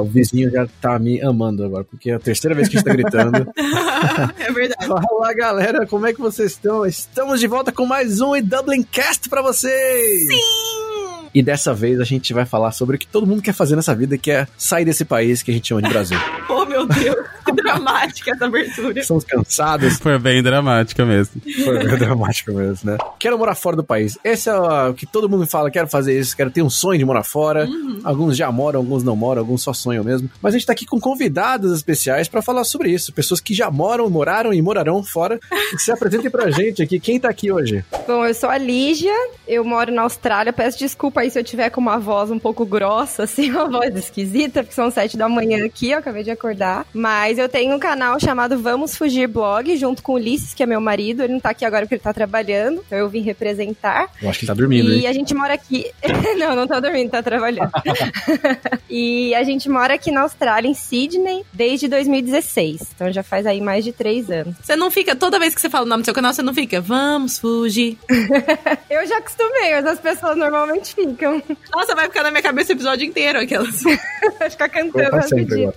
o vizinho já tá me amando agora, porque é a terceira vez que a gente tá gritando. é verdade. Fala galera, como é que vocês estão? Estamos de volta com mais um Dublin Cast pra vocês! Sim! E dessa vez a gente vai falar sobre o que todo mundo quer fazer nessa vida, que é sair desse país que a gente chama de Brasil. oh, meu Deus, dramática essa abertura. Estamos cansados. Foi bem dramática mesmo. Foi bem dramática mesmo, né? Quero morar fora do país. Esse é o que todo mundo fala, quero fazer isso, quero ter um sonho de morar fora. Uhum. Alguns já moram, alguns não moram, alguns só sonham mesmo. Mas a gente tá aqui com convidados especiais para falar sobre isso. Pessoas que já moram, moraram e morarão fora. se apresentem pra gente aqui. Quem tá aqui hoje? Bom, eu sou a Lígia, eu moro na Austrália. Peço desculpa aí se eu tiver com uma voz um pouco grossa, assim, uma voz esquisita, porque são sete da manhã aqui, eu acabei de acordar. Mas eu tenho um canal chamado Vamos Fugir Blog, junto com o Ulisses, que é meu marido. Ele não tá aqui agora porque ele tá trabalhando, então eu vim representar. Eu acho que ele tá dormindo. E hein? a gente mora aqui. não, não tá dormindo, tá trabalhando. e a gente mora aqui na Austrália, em Sydney, desde 2016. Então já faz aí mais de três anos. Você não fica, toda vez que você fala o nome do seu canal, você não fica, vamos fugir. eu já acostumei, mas as pessoas normalmente ficam. Nossa, vai ficar na minha cabeça o episódio inteiro, aquelas. vai ficar cantando rapidinho.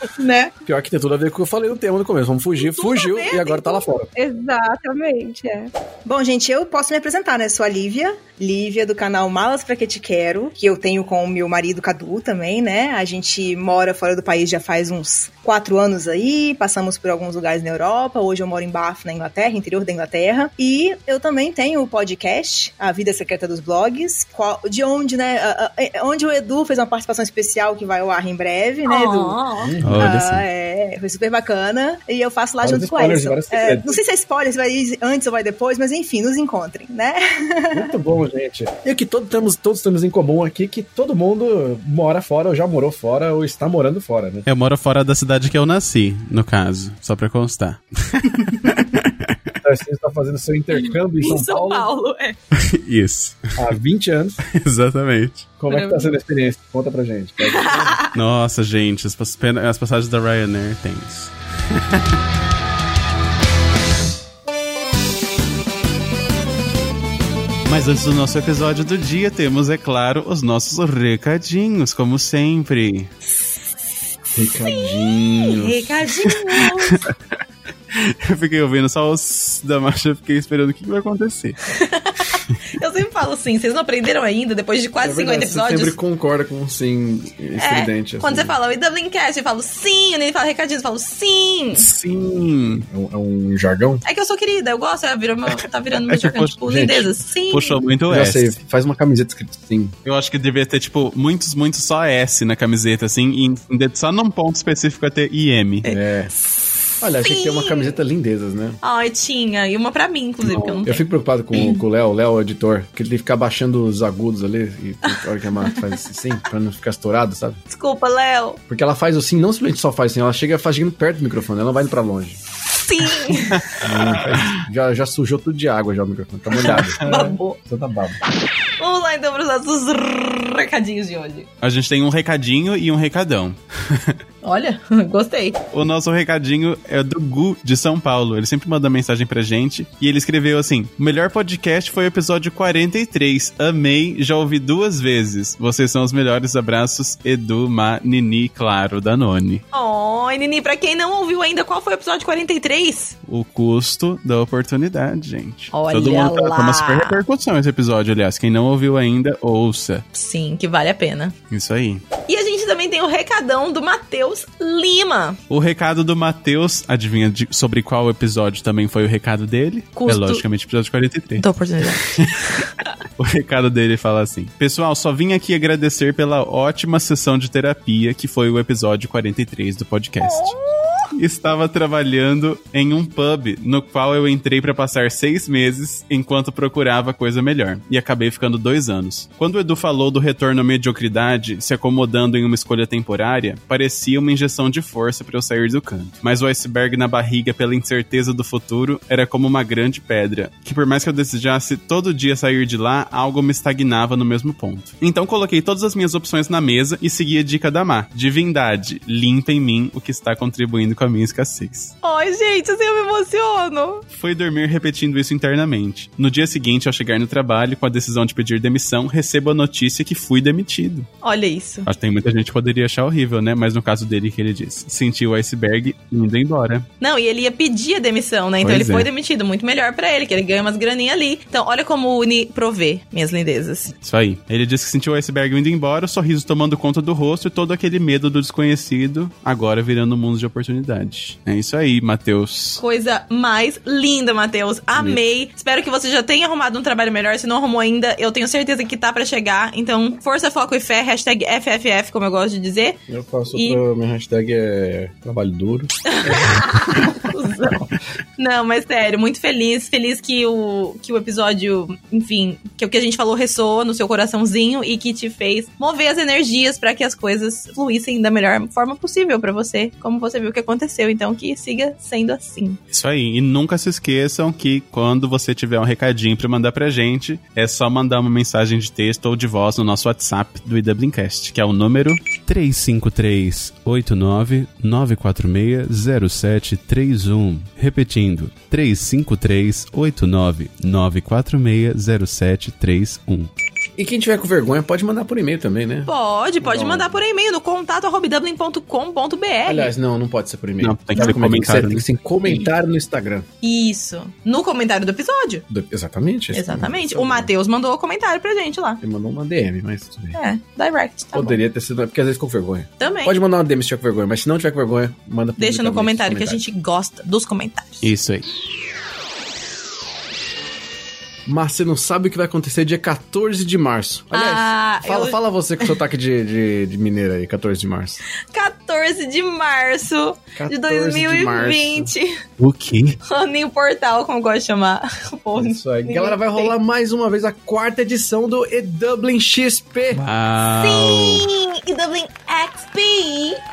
Né? Pior que tem tudo a ver com o que eu falei no tema no começo. Vamos fugir, tudo fugiu e agora tá lá fora. Exatamente, é. Bom, gente, eu posso me apresentar, né? Sou a Lívia, Lívia do canal Malas Pra Que Te Quero, que eu tenho com o meu marido Cadu também, né? A gente mora fora do país já faz uns quatro anos aí, passamos por alguns lugares na Europa, hoje eu moro em Bath, na Inglaterra, interior da Inglaterra, e eu também tenho o podcast, A Vida Secreta dos Blogs, qual, de onde, né, onde o Edu fez uma participação especial que vai ao ar em breve, né, Edu? Oh. Olha ah, é, foi super bacana, e eu faço lá junto com eles. É, não sei se é spoiler, se vai ir antes ou vai depois, mas enfim, nos encontrem, né? Muito bom, gente. E o que todos temos, todos temos em comum aqui que todo mundo mora fora, ou já morou fora, ou está morando fora, né? Eu moro fora da cidade que eu nasci, no caso, só pra constar. Você está fazendo seu intercâmbio em São, em São Paulo. Paulo é. Isso. Há 20 anos. Exatamente. Como é que tá sendo a experiência? Conta pra gente. Nossa, gente, as, as passagens da Ryanair tem isso. Mas antes do nosso episódio do dia, temos, é claro, os nossos recadinhos, como sempre. Recadinhos. Sim, recadinhos. eu fiquei ouvindo só os da marcha, fiquei esperando o que, que vai acontecer. eu sempre falo assim, vocês não aprenderam ainda, depois de quase é verdade, 50 episódios? Você sempre concorda com um sim estridente. É, quando assim. você fala o Dublincast, eu falo sim, o Nene fala recadinho, eu falo sim. Sim. É um, é um, jargão? É que eu sou querida, eu gosto, é, virou meu, tá virando meu é jargão, tipo, lindeza, sim. Puxou muito Já S. sei, faz uma camiseta escrito sim. Eu acho que devia ter, tipo, muitos, muitos só S na camiseta, assim, e só num ponto específico é ter IM. É. é. Olha, achei que tem uma camiseta lindezas, né? Ai, tinha. E uma pra mim, inclusive, não, eu não Eu fico preocupado com, com o Léo, o Léo, o editor, que ele tem que ficar baixando os agudos ali, e a hora que a Marta faz assim, pra não ficar estourado, sabe? Desculpa, Léo. Porque ela faz assim, não simplesmente só faz assim, ela chega fazendo perto do microfone, ela não vai indo pra longe. Sim! já, já sujou tudo de água já o microfone, tá molhado. Babou. Tá babo. Vamos lá então para os nossos recadinhos de hoje. A gente tem um recadinho e um recadão. Olha, gostei. O nosso recadinho é do Gu, de São Paulo. Ele sempre manda mensagem pra gente. E ele escreveu assim: O melhor podcast foi o episódio 43. Amei, já ouvi duas vezes. Vocês são os melhores. Abraços, Edu, Ma, Nini, claro, Danone. Oi, Nini, pra quem não ouviu ainda, qual foi o episódio 43? O custo da oportunidade, gente. Olha Todo mundo lá. tá uma super repercussão esse episódio, aliás. Quem não ouviu ainda, ouça. Sim, que vale a pena. Isso aí. E a gente também tem o recadão do Matheus Lima. O recado do Matheus, adivinha de, sobre qual episódio também foi o recado dele? Custo... É logicamente o episódio 43. Da oportunidade. o recado dele fala assim: Pessoal, só vim aqui agradecer pela ótima sessão de terapia que foi o episódio 43 do podcast. Oh! Estava trabalhando em um pub no qual eu entrei para passar seis meses enquanto procurava coisa melhor e acabei ficando dois anos. Quando o Edu falou do retorno à mediocridade se acomodando em uma escolha temporária, parecia uma injeção de força para eu sair do canto. Mas o iceberg na barriga pela incerteza do futuro era como uma grande pedra, que por mais que eu desejasse todo dia sair de lá, algo me estagnava no mesmo ponto. Então coloquei todas as minhas opções na mesa e segui a dica da Má. Divindade, limpa em mim o que está contribuindo com a minha escassez. Ai, gente, assim eu me emociono. Fui dormir repetindo isso internamente. No dia seguinte, ao chegar no trabalho, com a decisão de pedir demissão, recebo a notícia que fui demitido. Olha isso. Acho que tem muita gente que poderia achar horrível, né? Mas no caso dele, que ele disse, sentiu o iceberg indo embora. Não, e ele ia pedir a demissão, né? Então Pois ele foi é. demitido. Muito melhor pra ele, que ele ganha umas graninhas ali. Então, olha como o Uni provê, minhas lindezas. Isso aí. Ele disse que sentiu o iceberg indo embora, o sorriso tomando conta do rosto e todo aquele medo do desconhecido, agora virando um mundo de É isso aí, Matheus. Coisa mais linda, Matheus. Amei. Espero que você já tenha arrumado um trabalho melhor. Se não arrumou ainda, eu tenho certeza que tá pra chegar. Então, força, foco e fé. Hashtag FFF, como eu gosto de dizer. Eu faço E- pra... Minha hashtag é trabalho duro. Não, mas sério, muito feliz. Feliz que o, que o episódio, enfim, que o que a gente falou ressoou no seu coraçãozinho e que te fez mover as energias pra que as coisas fluíssem da melhor forma possível pra você, como você viu que aconteceu. Então, que siga sendo assim. Isso aí. E nunca se esqueçam que quando você tiver um recadinho pra mandar pra gente, é só mandar uma mensagem de texto ou de voz no nosso WhatsApp do IWCast, que é o número 353 89 946 0731. Repetindo, 353 89 946 0731. E quem tiver com vergonha pode mandar por e-mail também, né? Pode, pode Bom. mandar por e-mail no contato arroba dublin.com.br. Aliás, não, não pode ser por e-mail. Não, tem que ser como é comentário? Tem né? que ser comentário no Instagram. Isso. No comentário do episódio. Do- exatamente. Exatamente. O Matheus mandou o comentário pra gente lá. Ele mandou uma DM, mas tudo bem. É, direct, tá bom. Poderia ter sido, porque às vezes com vergonha. Também. Pode mandar uma DM se tiver com vergonha, mas se não tiver com vergonha, manda Deixa no comentário, nos que a gente gosta dos comentários. Isso aí. Mas você não sabe o que vai acontecer dia 14 de março. Aliás, Ah, fala, eu- fala você com o sotaque de, de, de mineira aí, 14 de março. 14 de março 14 de de 2020. O quê? Aninho Portal, como eu gosto de chamar. O povo Isso aí. ninguém Galera, vai tem. rolar mais uma vez a quarta edição do E-Dublin XP. Uau! Sim! E Dublin XP!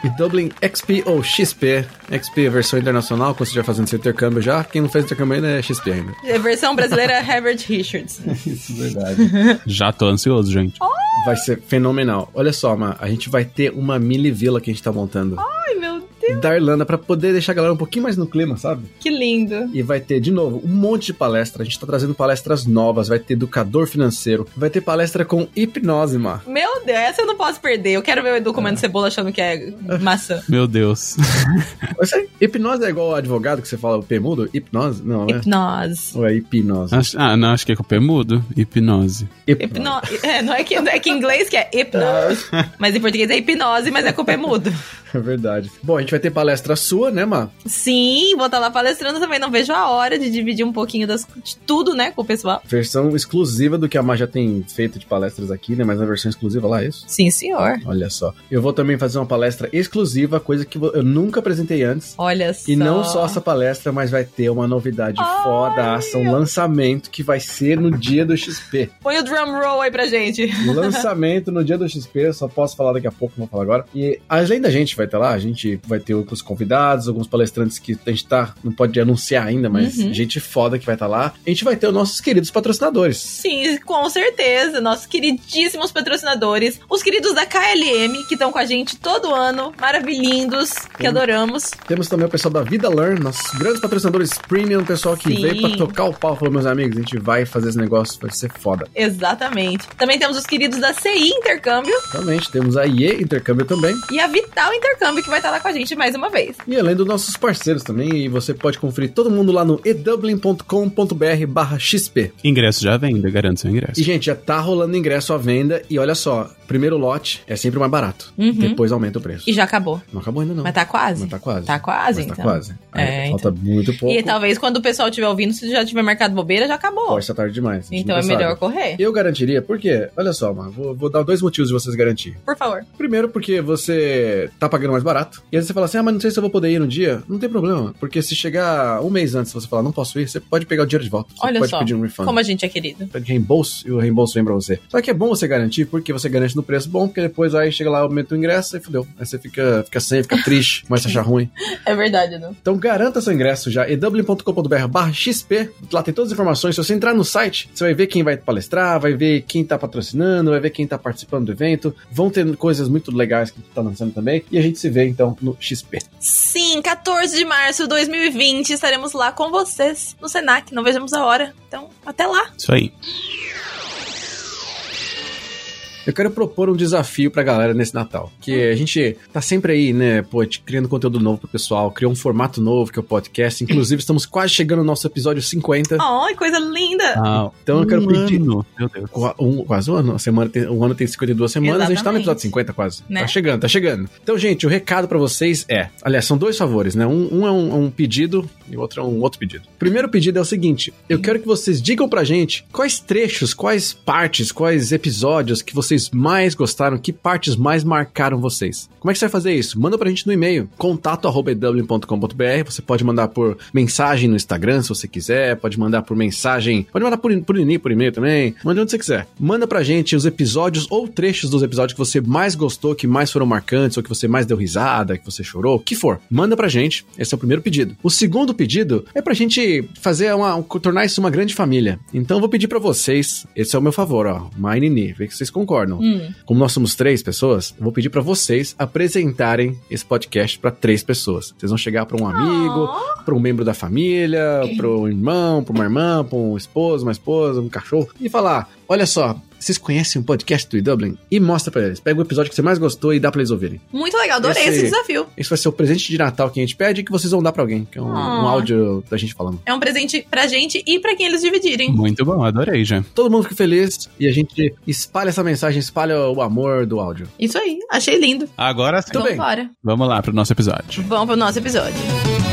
E Dublin XP ou XP. XP é a versão internacional, quando você já fazendo seu intercâmbio já. Quem não fez intercâmbio ainda é XP ainda. É Versão brasileira Herbert Richards. Isso, verdade. Já tô ansioso, gente. vai ser fenomenal. Olha só, Ma, a gente vai ter uma mini vila que a gente tá montando. Ai, meu Deus, Da Irlanda, pra poder deixar a galera um pouquinho mais no clima, sabe? que lindo. E vai ter, de novo, um monte de palestra. A gente tá trazendo palestras novas. Vai ter educador financeiro. Vai ter palestra com hipnose, Ma. Meu Deus, essa eu não posso perder. Eu quero ver o Edu comendo cebola achando que é maçã. Meu Deus. Mas, é, hipnose é igual advogado que você fala o P mudo? Hipnose? Não, é? Hipnose. Ou é hipnose? Acho- ah, não, acho que é com o pé mudo. Hipnose. Hipno... É, não é que, não é que em inglês que é hipnose. Mas em português é hipnose, mas é com o pé mudo. É verdade. Bom, a gente vai ter palestra sua, né, Ma? Sim, vou estar lá palestrando também. Não vejo a hora de dividir um pouquinho das, de tudo, né, com o pessoal. Versão exclusiva do que a Ma já tem feito de palestras aqui, né? Mas uma versão exclusiva lá, é isso? Sim, senhor. Olha só. Eu vou também fazer uma palestra exclusiva, coisa que eu nunca apresentei antes. Olha só. E não só essa palestra, mas vai ter uma novidade Ai, foda, um lançamento que vai ser no dia do XP. Põe o drum roll aí pra gente. lançamento no dia do XP, só posso falar daqui a pouco, não vou falar agora. E além da gente vai estar lá, a gente vai ter outros convidados, alguns palestrantes que a gente tá, não pode anunciar ainda, mas Uhum. gente foda que vai estar lá. A gente vai ter os nossos queridos patrocinadores. Sim, com certeza. Nossos queridíssimos patrocinadores. Os queridos da KLM, que estão com a gente todo ano. Maravilhindos, que Sim. adoramos. Temos também o pessoal da Vida Learn, nossos grandes patrocinadores premium, pessoal que Sim. veio pra tocar o pau, falou, meus amigos, a gente vai fazer esse negócio, vai ser foda. Exatamente. Também temos os queridos da CI Intercâmbio Realmente, temos a IE Intercâmbio também. e a Vital Intercâmbio, que vai estar lá com a gente mais uma vez. E além dos nossos parceiros também, e você pode conferir todo mundo lá no edublin.com.br barra XP. Ingresso já venda, garanto seu ingresso. E, gente, já tá rolando ingresso à venda. E olha só, primeiro lote é sempre mais barato. Uhum. Depois aumenta o preço. E já acabou. Não acabou ainda, não. Mas tá quase. Mas tá quase. Tá quase, Mas então. tá quase. É, Falta muito pouco. E talvez quando o pessoal estiver ouvindo, se já tiver marcado bobeira, já acabou. Pode estar tarde demais. Então é melhor sabe. correr. Eu garantiria, porque, olha só, mano, vou, vou dar dois motivos de vocês garantir. Por favor. Primeiro, porque você tá pagando mais barato. E aí você fala assim, ah, mas não sei se eu vou poder ir no dia. Não tem problema. Porque se chegar um mês antes você falar, não posso ir, você pode pegar o dinheiro de volta. Você Olha pode só. pedir um refund. Como a gente é querido. Pede reembolso e o reembolso vem pra você. Só que é bom você garantir, porque você garante no preço bom, porque depois aí chega lá, aumenta o ingresso e fodeu. Aí você fica, fica sem, fica triste, começa a achar ruim. É verdade, não? Então garanta seu ingresso já, ew.com.br barra XP, lá tem todas as informações. Se você entrar no site, você vai ver quem vai palestrar, vai ver quem tá patrocinando, vai ver quem tá participando do evento. Vão ter coisas muito legais que tá lançando também. E a gente se vê então no XP. Sim, 14 de março de 2020 estaremos lá com vocês no Senac. Não vejamos a hora. Então, até lá. Isso aí. Eu quero propor um desafio pra galera nesse Natal. Que a gente tá sempre aí, né, pô, criando conteúdo novo pro pessoal, criou um formato novo que é o podcast. Inclusive, estamos quase chegando no nosso episódio 50. Ai, coisa linda! Ah, Então eu quero um pedir. ano. Meu Deus. Um, quase um ano. A semana tem, um ano tem 52 semanas, a gente tá no Exatamente. episódio 50 quase. Né? Tá chegando, tá chegando. Então, gente, o recado pra vocês é... Aliás, são dois favores, né? Um, um é um, um pedido e o outro é um outro pedido. O primeiro pedido é o seguinte. Eu quero que vocês digam pra gente quais trechos, quais partes, quais episódios que vocês mais gostaram, que partes mais marcaram vocês. Como é que você vai fazer isso? Manda pra gente no e-mail, contato.ew.com.br. Você pode mandar por mensagem no Instagram, se você quiser. Pode mandar por mensagem. Pode mandar por, e-mail, por e-mail também. Manda onde você quiser. Manda pra gente os episódios ou trechos dos episódios que você mais gostou, que mais foram marcantes, ou que você mais deu risada, que você chorou, o que for. Manda pra gente. Esse é o primeiro pedido. O segundo pedido é pra gente fazer uma. tornar isso uma grande família. Então eu vou pedir pra vocês. Esse é o meu favor, ó. Mãe Nini, vê que vocês concordam. Hum. Como nós somos três pessoas, eu vou pedir pra vocês apresentarem esse podcast pra três pessoas. Vocês vão chegar pra um amigo, pra um membro da família, pra um irmão, pra uma irmã, pra um esposo, uma esposa, um cachorro, e falar: olha só. Vocês conhecem o podcast do Dublin? E mostra pra eles. Pega o episódio que você mais gostou e dá pra eles ouvirem. Muito legal, adorei Esse- esse desafio. Esse vai ser o presente de Natal que a gente pede e que vocês vão dar pra alguém. Que é um, Ah. um áudio da gente falando. É um presente pra gente e pra quem eles dividirem. Muito bom, adorei já. Todo mundo fica feliz e a gente espalha essa mensagem, espalha o amor do áudio. Isso aí, achei lindo. Agora sim. Tudo Vamos bem. Vamos lá pro nosso episódio. Vamos pro nosso episódio.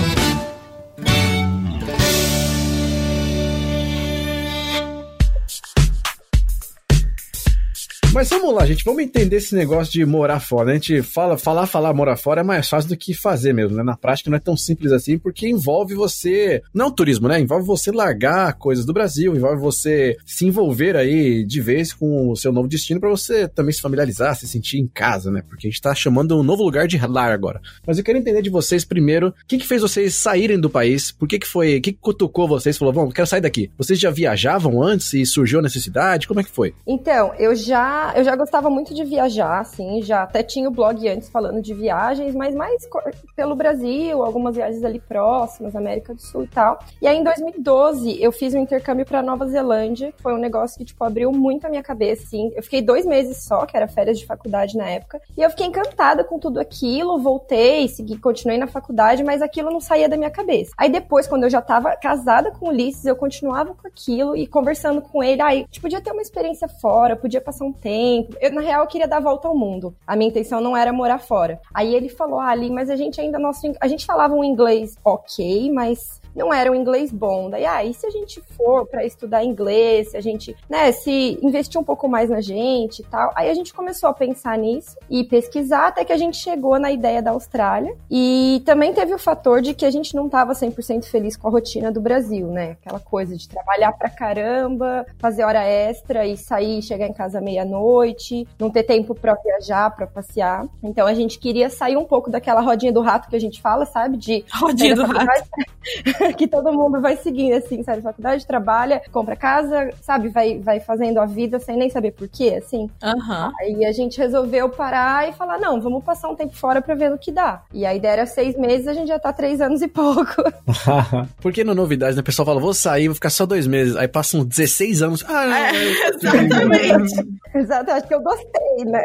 Mas vamos lá, gente, vamos entender esse negócio de morar fora. A gente fala, falar, falar, morar fora é mais fácil do que fazer mesmo, né? Na prática não é tão simples assim, porque envolve você, não turismo, né? Envolve você largar coisas do Brasil, envolve você se envolver aí de vez com o seu novo destino para você também se familiarizar, se sentir em casa, né? Porque a gente tá chamando um novo lugar de lar agora. Mas eu quero entender de vocês primeiro, o que que fez vocês saírem do país? Por que que foi, o que que cutucou vocês? Falou, vamos, quero sair daqui. Vocês já viajavam antes e surgiu a necessidade? Como é que foi? Então, eu já, eu já gostava muito de viajar, assim, já até tinha o blog antes falando de viagens, mas mais pelo Brasil, algumas viagens ali próximas, América do Sul e tal. E aí em 2012 eu fiz um intercâmbio pra Nova Zelândia, foi um negócio que tipo abriu muito a minha cabeça, assim. Eu fiquei dois meses só, que era férias de faculdade na época, e eu fiquei encantada com tudo aquilo, voltei, segui, continuei na faculdade, mas aquilo não saía da minha cabeça. Aí depois, quando eu já tava casada com o Ulisses, eu continuava com aquilo e conversando com ele, ai, tipo, podia ter uma experiência fora, podia passar um tempo. Eu, na real, eu queria dar a volta ao mundo. A minha intenção não era morar fora. Aí ele falou, ah, Ali, mas a gente ainda, nosso, a gente falava um inglês ok, mas não era um inglês bom. Daí, ah, e se a gente for pra estudar inglês, se a gente, né, se investir um pouco mais na gente e tal. Aí a gente começou a pensar nisso e pesquisar até que a gente chegou na ideia da Austrália. E também teve o fator de que a gente não tava 100% feliz com a rotina do Brasil, né? Aquela coisa de trabalhar pra caramba, fazer hora extra e sair, chegar em casa meia-noite, não ter tempo pra viajar, pra passear. Então a gente queria sair um pouco daquela rodinha do rato que a gente fala, sabe? De Rodinha do rato. que todo mundo vai seguindo, assim, sabe? Faculdade, trabalha, compra casa, sabe? Vai, vai fazendo a vida sem nem saber por quê, assim. Aham. Aí a gente resolveu parar e falar, não, vamos passar um tempo fora pra ver no que dá. E a ideia era seis meses, a gente já tá três anos e pouco. Porque no Novidades, né? O pessoal fala, vou sair, vou ficar só dois meses. Aí passam 16 anos. Ah, não, É, eu- exatamente. Exato, acho que eu gostei, né?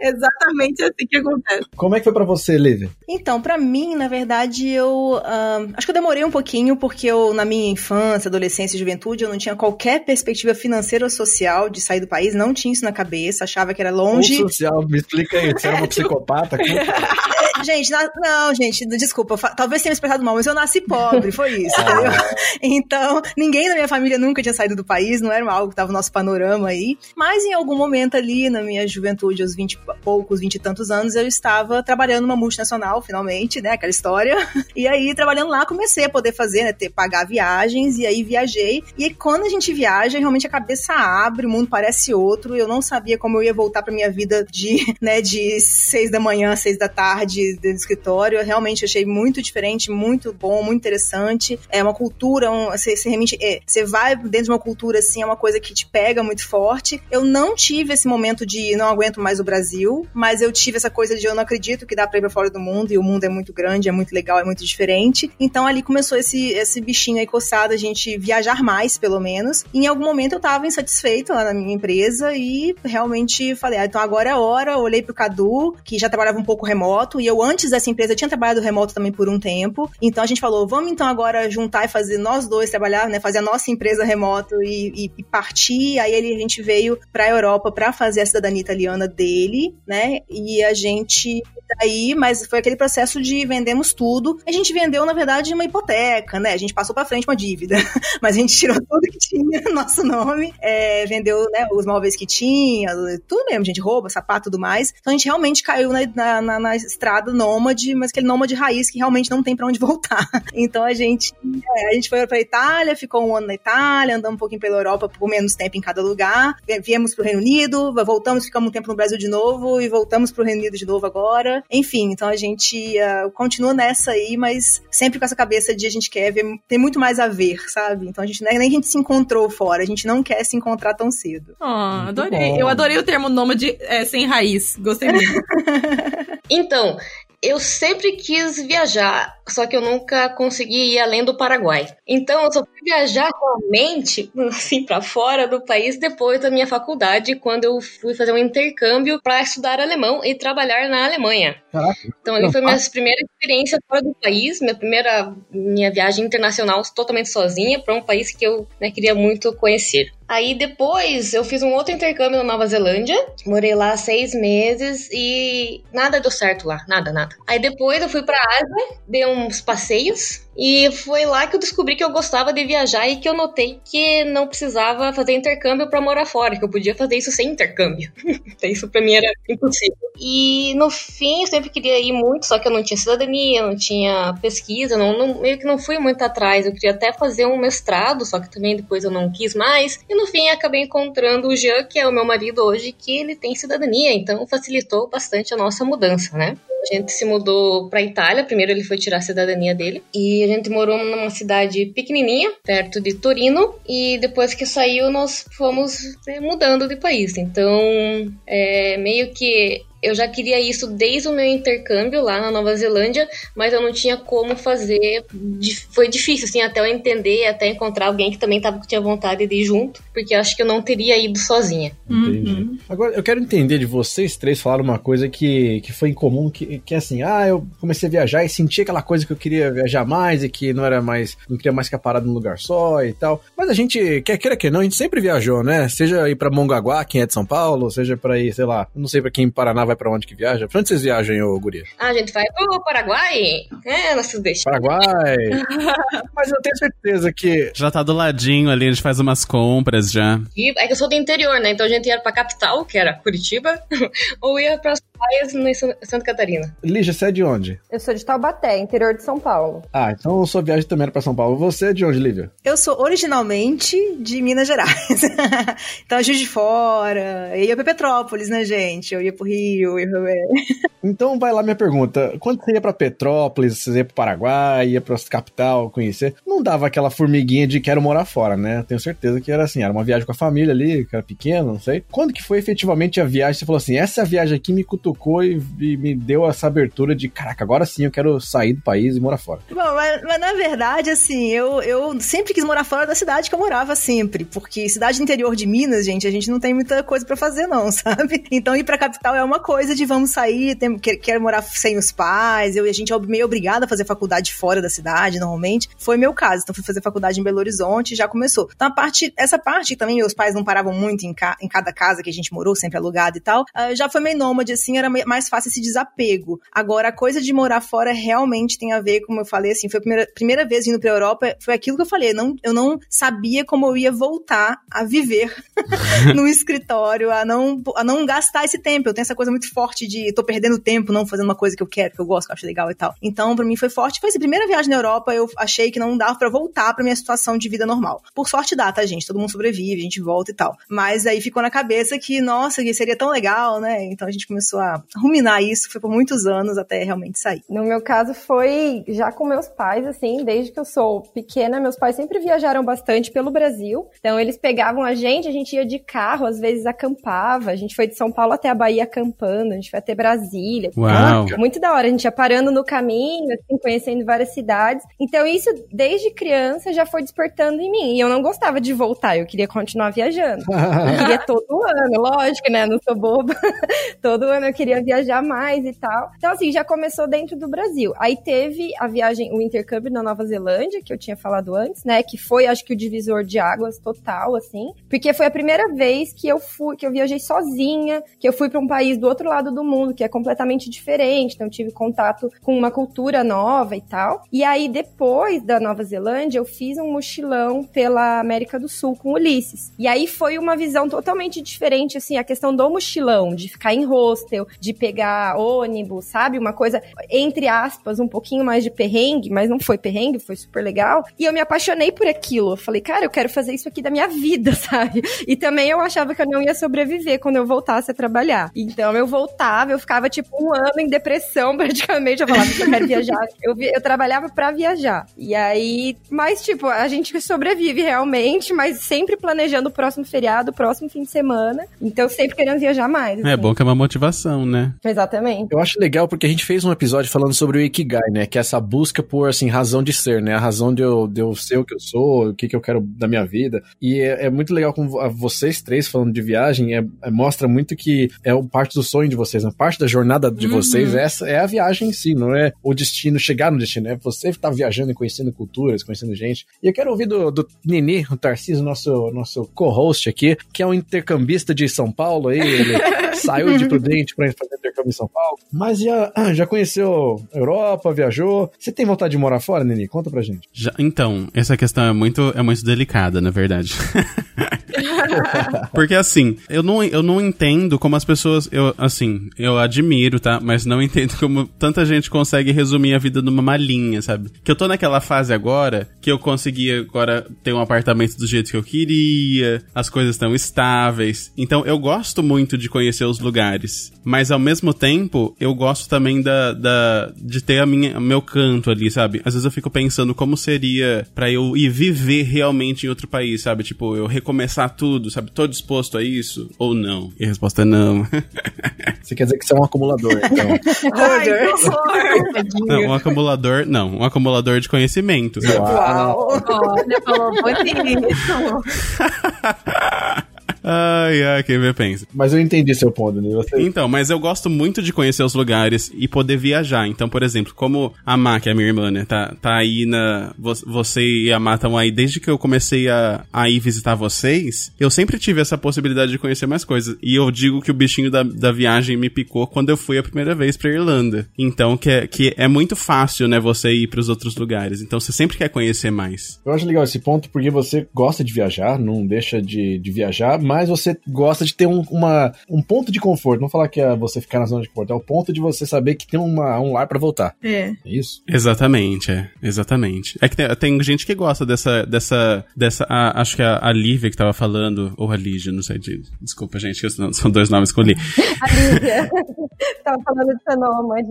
Exatamente assim que acontece. Como é que foi pra você, Lívia? Então, pra mim, na verdade, eu ahn, acho que eu demorei um pouquinho porque eu na minha infância, adolescência e juventude, eu não tinha qualquer perspectiva financeira ou social de sair do país, não tinha isso na cabeça, achava que era longe. Ou social, me explica aí. Você era uma psicopata? Como- gente, na, não, gente, desculpa, talvez tenha me expressado mal, mas eu nasci pobre, foi isso, entendeu? Então, ninguém da minha família nunca tinha saído do país, não era algo que tava no nosso panorama aí. Mas em algum momento ali, na minha juventude, aos 20 poucos, 20 e tantos anos, eu estava trabalhando numa multinacional, finalmente, né? Aquela história. E aí, trabalhando lá, comecei a poder fazer, né? Ter, pagar viagens, e aí viajei. E aí, quando a gente viaja, realmente a cabeça abre, o mundo parece outro. Eu não sabia como eu ia voltar pra minha vida de, né, de seis da manhã, seis da tarde do escritório. Eu realmente achei muito diferente, muito bom, muito interessante. É uma cultura, um, você, você realmente. É, você vai dentro de uma cultura assim, é uma coisa que te pega muito forte. Eu não tive esse momento de não aguento mais o Brasil, mas eu tive essa coisa de eu não acredito que dá pra ir pra fora do mundo e o mundo é muito grande, é muito legal, é muito diferente. Então ali começou esse, esse bichinho aí coçado, a gente viajar mais, pelo menos. E em algum momento eu tava insatisfeita lá na minha empresa e realmente falei, ah, então agora é hora. Olhei pro Cadu, que já trabalhava um pouco remoto, e eu antes dessa empresa tinha trabalhado remoto também por um tempo. Então a gente falou, vamos então agora juntar e fazer nós dois trabalhar, né? Fazer a nossa empresa remoto e, e, e partir. Aí ele, a gente veio pra Europa para fazer a cidadania italiana dele, né? E a gente daí, mas foi aquele processo de vendemos tudo. A gente vendeu, na verdade, uma hipoteca, né? A gente passou para frente uma dívida, mas a gente tirou tudo que tinha nosso nome, é, vendeu né, os móveis que tinha, tudo mesmo, gente rouba, sapato tudo mais. Então a gente realmente caiu na, na, na, estrada nômade, mas aquele nômade raiz que realmente não tem para onde voltar. Então a gente, é, a gente foi pra Itália, ficou um ano na Itália, andamos um pouquinho pela Europa por menos tempo em cada lugar, viemos pro Reino Unido, voltamos, ficamos um tempo no Brasil de novo e voltamos pro Reino Unido de novo agora. Enfim, então a gente uh, continua nessa aí, mas sempre com essa cabeça de gente quer ver, tem muito mais a ver, sabe? Então a gente nem a gente se encontrou fora, a gente não quer se encontrar tão cedo. Oh, adorei. Eu adorei o termo nômade é, sem raiz. Gostei muito. então, eu sempre quis viajar, só que eu nunca consegui ir além do Paraguai. Então eu só fui viajar realmente, assim, para fora do país depois da minha faculdade, quando eu fui fazer um intercâmbio para estudar alemão e trabalhar na Alemanha. Caraca. Então ali foi minha primeira experiência fora do país, minha primeira minha viagem internacional totalmente sozinha para um país que eu né, queria muito conhecer. Aí depois eu fiz um outro intercâmbio na Nova Zelândia, morei lá seis meses e nada deu certo lá, nada, nada. Aí depois eu fui pra Ásia, dei uns passeios e foi lá que eu descobri que eu gostava de viajar e que eu notei que não precisava fazer intercâmbio para morar fora, que eu podia fazer isso sem intercâmbio. isso para mim era impossível. E no fim eu sempre queria ir muito, só que eu não tinha cidadania, não tinha pesquisa, não, não, meio que não fui muito atrás. Eu queria até fazer um mestrado, só que também depois eu não quis mais. E no fim acabei encontrando o Jean, que é o meu marido hoje, que ele tem cidadania, então facilitou bastante a nossa mudança, né? A gente se mudou para Itália. Primeiro ele foi tirar a cidadania dele. E a gente morou numa cidade pequenininha, perto de Torino. E depois que saiu, nós fomos né, mudando de país. Então, é meio que eu já queria isso desde o meu intercâmbio lá na Nova Zelândia, mas eu não tinha como fazer. Foi difícil, assim, até eu entender, até encontrar alguém que também tava, tinha vontade de ir junto, porque eu acho que eu não teria ido sozinha. Uhum. Agora, eu quero entender de vocês três falar uma coisa que, que foi incomum, que, que é assim, ah, eu comecei a viajar e senti aquela coisa que eu queria viajar mais e que não era mais, não queria mais ficar parado num lugar só e tal. Mas a gente, quer queira que não, a gente sempre viajou, né? Seja ir pra Mongaguá, quem é de São Paulo, seja pra ir, sei lá, não sei pra quem em Paraná vai vai pra onde que viaja? Pra onde vocês viajam, ô Guria? Ah, a gente vai pro Paraguai. É, nossos destinos. Paraguai. Mas eu tenho certeza que... Já tá do ladinho ali, a gente faz umas compras já. E é que eu sou do interior, né? Então a gente ia pra capital, que era Curitiba, ou ia pras praias em Santa Catarina. Lígia, você é de onde? Eu sou de Taubaté, interior de São Paulo. Ah, então sua viagem também era pra São Paulo. Você é de onde, Lívia? Eu sou originalmente de Minas Gerais. então, Juiz de Fora. Eu ia pra Petrópolis, né, gente? Eu ia pro Rio. Eu ia... então, vai lá minha pergunta. Quando você ia pra Petrópolis, você ia pro Paraguai, ia pra capital conhecer, não dava aquela formiguinha de quero morar fora, né? Tenho certeza que era assim, era uma viagem com a família ali, que era pequena, não sei. Quando que foi efetivamente a viagem? Você falou assim, essa viagem aqui me cutucou e, e me deu essa abertura de, caraca, agora sim eu quero sair do país e morar fora. Bom, mas, mas na verdade, assim, eu, eu sempre quis morar fora da cidade que eu morava sempre, porque cidade interior de Minas, gente, a gente não tem muita coisa para fazer não, sabe? Então ir pra capital é uma coisa de vamos sair, tem, quer, morar sem os pais, eu, a gente é meio obrigada a fazer faculdade fora da cidade, normalmente. Foi meu caso, então fui fazer faculdade em Belo Horizonte e já começou. Então a parte, essa parte também, meus pais não paravam muito em, ca, em cada casa que a gente morou, sempre alugado e tal, uh, já foi meio nômade, assim, assim era mais fácil esse desapego. Agora, a coisa de morar fora realmente tem a ver, como eu falei, assim, foi a primeira, primeira vez indo pra Europa, foi aquilo que eu falei, não, eu não sabia como eu ia voltar a viver no escritório, a não, a não gastar esse tempo. Eu tenho essa coisa muito forte de tô perdendo tempo não fazendo uma coisa que eu quero, que eu gosto, que eu acho legal e tal. Então, para mim foi forte. Foi a primeira viagem na Europa, eu achei que não dava para voltar pra minha situação de vida normal. Por sorte dá, tá, gente? Todo mundo sobrevive, a gente volta e tal. Mas aí ficou na cabeça que, nossa, seria tão legal, né? Então a gente começou a ruminar isso, foi por muitos anos até realmente sair. No meu caso foi já com meus pais, assim, desde que eu sou pequena, meus pais sempre viajaram bastante pelo Brasil. Então eles pegavam a gente, a gente ia de carro, às vezes acampava. A gente foi de São Paulo até a Bahia acampando, a gente foi até Brasília. Uau. Muito da hora, a gente ia parando no caminho, assim, conhecendo várias cidades. Então isso, desde criança, já foi despertando em mim. E eu não gostava de voltar, eu queria continuar viajando. Eu queria todo ano, lógico, né? Não sou boba. todo ano eu queria viajar mais e tal. Então, assim, já começou dentro do Brasil. Aí teve a viagem, o intercâmbio na Nova Zelândia, que eu tinha falado antes, né? Que foi, acho que, o divisor de águas total, assim. Porque foi a primeira vez que eu fui, que eu viajei sozinha, que eu fui para um país do outro lado do mundo, que é completamente diferente. Então, tive contato com uma cultura nova e tal. E aí, depois da Nova Zelândia, eu fiz um mochilão pela América do Sul com Ulisses. E aí foi uma visão totalmente diferente, assim, a questão do mochilão, de ficar em hostel, de pegar ônibus, sabe? Uma coisa, entre aspas, um pouquinho mais de perrengue, mas não foi perrengue, foi super legal. E eu me apaixonei por aquilo. Eu falei, cara, eu quero fazer isso aqui da minha vida, sabe? E também eu achava que eu não ia sobreviver quando eu voltasse a trabalhar. Então eu voltava, eu ficava tipo um ano em depressão praticamente. Eu falava que eu quero viajar. Eu, eu trabalhava para viajar. E aí, mas tipo, a gente sobrevive realmente, mas sempre planejando o próximo feriado, o próximo fim de semana. Então sempre querendo viajar mais. É assim. bom que é uma motivação, né? Exatamente. Eu acho legal porque a gente fez um episódio falando sobre o Ikigai, né? Que é essa busca por, assim, razão de ser, né? A razão de eu, de eu ser o que eu sou, o que, que eu quero da minha vida. E é, é muito legal com vocês três falando de viagem, é, é, mostra muito que é parte do sonho de vocês, né? Parte da jornada de Uhum. vocês essa é a viagem em si, não é o destino, chegar no destino, é você estar viajando e conhecendo culturas, conhecendo gente. E eu quero ouvir do, do Nini, o Tarcísio, nosso, nosso co-host aqui, que é um intercambista de São Paulo aí, ele saiu de Prudente para fazer intercâmbio em São Paulo, mas já, já conheceu Europa, viajou. Você tem vontade de morar fora, Nini? Conta pra gente. Já- então, essa questão é muito, é muito delicada, na verdade. Porque assim, eu não, eu não entendo como as pessoas. Eu, assim, eu admiro, tá? Mas não entendo como tanta gente consegue resumir a vida numa malinha, sabe? Que eu tô naquela fase agora que eu consegui agora ter um apartamento do jeito que eu queria, as coisas estão estáveis. Então eu gosto muito de conhecer os lugares. Mas ao mesmo tempo, eu gosto também da, da de ter a minha, o meu canto ali, sabe? Às vezes eu fico pensando como seria pra eu ir viver realmente em outro país, sabe? Tipo, eu recomeçar tudo, sabe? Tô disposto a isso ou não? E a resposta é não. Você quer dizer que você é um acumulador, então. Ai, não, um acumulador, não, um acumulador de conhecimento. Uau. Olha, falou bonito. Ai, ai, quem vê pensa. Mas eu entendi seu ponto, Nini. Você... Então, mas eu gosto muito de conhecer os lugares e poder viajar. Então, por exemplo, como a Má, que é a minha irmã, né, tá, tá aí na. vo- Você e a Má estão aí desde que eu comecei a, a ir visitar vocês, eu sempre tive essa possibilidade de conhecer mais coisas. E eu digo que o bichinho da, da viagem me picou quando eu fui a primeira vez pra Irlanda. Então, que é, que é muito fácil, né, você ir pros outros lugares. Então, você sempre quer conhecer mais. Eu acho legal esse ponto porque você gosta de viajar, não deixa de, de viajar, mas você gosta de ter um, uma, um ponto de conforto. Não falar que é você ficar na zona de conforto, é o ponto de você saber que tem uma, um lar pra voltar. É. É isso? Exatamente, é. Exatamente. É que tem, tem gente que gosta dessa. dessa, dessa a- acho que a, a Lívia que tava falando, ou a Lígia, não sei. De, desculpa, gente, que são são dois nomes que eu li. A Lívia tava falando de ser nômade.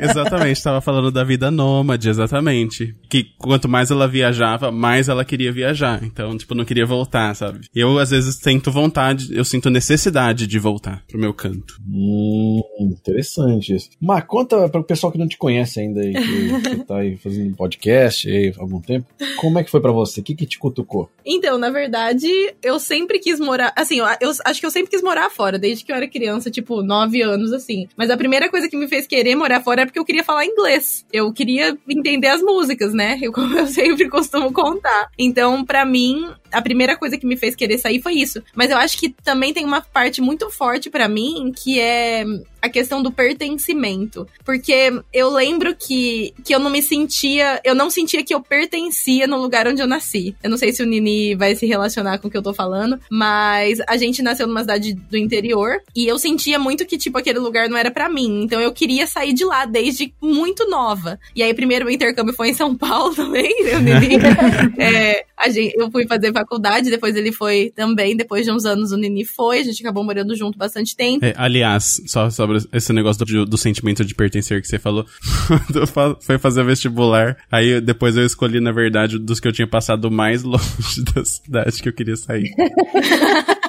Exatamente, tava falando da vida nômade, exatamente. Que quanto mais ela viajava, mais ela queria viajar. Então, tipo, não queria voltar, sabe? Eu, às vezes, sinto vontade, eu sinto necessidade de voltar pro meu canto. Hum, interessante isso. Mas conta para o pessoal que não te conhece ainda aí, que, que tá aí fazendo podcast aí há algum tempo. Como é que foi pra você? O que, que te cutucou? Então, na verdade, eu sempre quis morar. Assim, eu, eu acho que eu sempre quis morar fora, desde que eu era criança, tipo, nove anos, assim. Mas a primeira coisa que me fez querer morar fora é porque eu queria falar inglês. Eu queria entender as músicas, né? Eu, como eu sempre costumo contar. Então, pra mim, a primeira coisa que me fez querer sair foi isso. Mas eu acho que também tem uma parte muito forte pra mim que é a questão do pertencimento. Porque eu lembro que, que eu não me sentia, eu não sentia que eu pertencia no lugar onde eu nasci. Eu não sei se o Nini vai se relacionar com o que eu tô falando, mas a gente nasceu numa cidade do interior e eu sentia muito que, tipo, aquele lugar não era para mim. Então eu queria sair de lá desde muito nova. E aí, primeiro o intercâmbio foi em São Paulo também, né, o Nini? é, a gente, eu fui fazer faculdade, depois ele foi também, depois de uns anos o Nini foi, a gente acabou morando junto bastante tempo. É, aliás, só sobre esse negócio do, do sentimento de pertencer que você falou, foi fazer vestibular, aí depois eu escolhi, na verdade, dos que eu tinha passado mais longe da cidade que eu queria sair.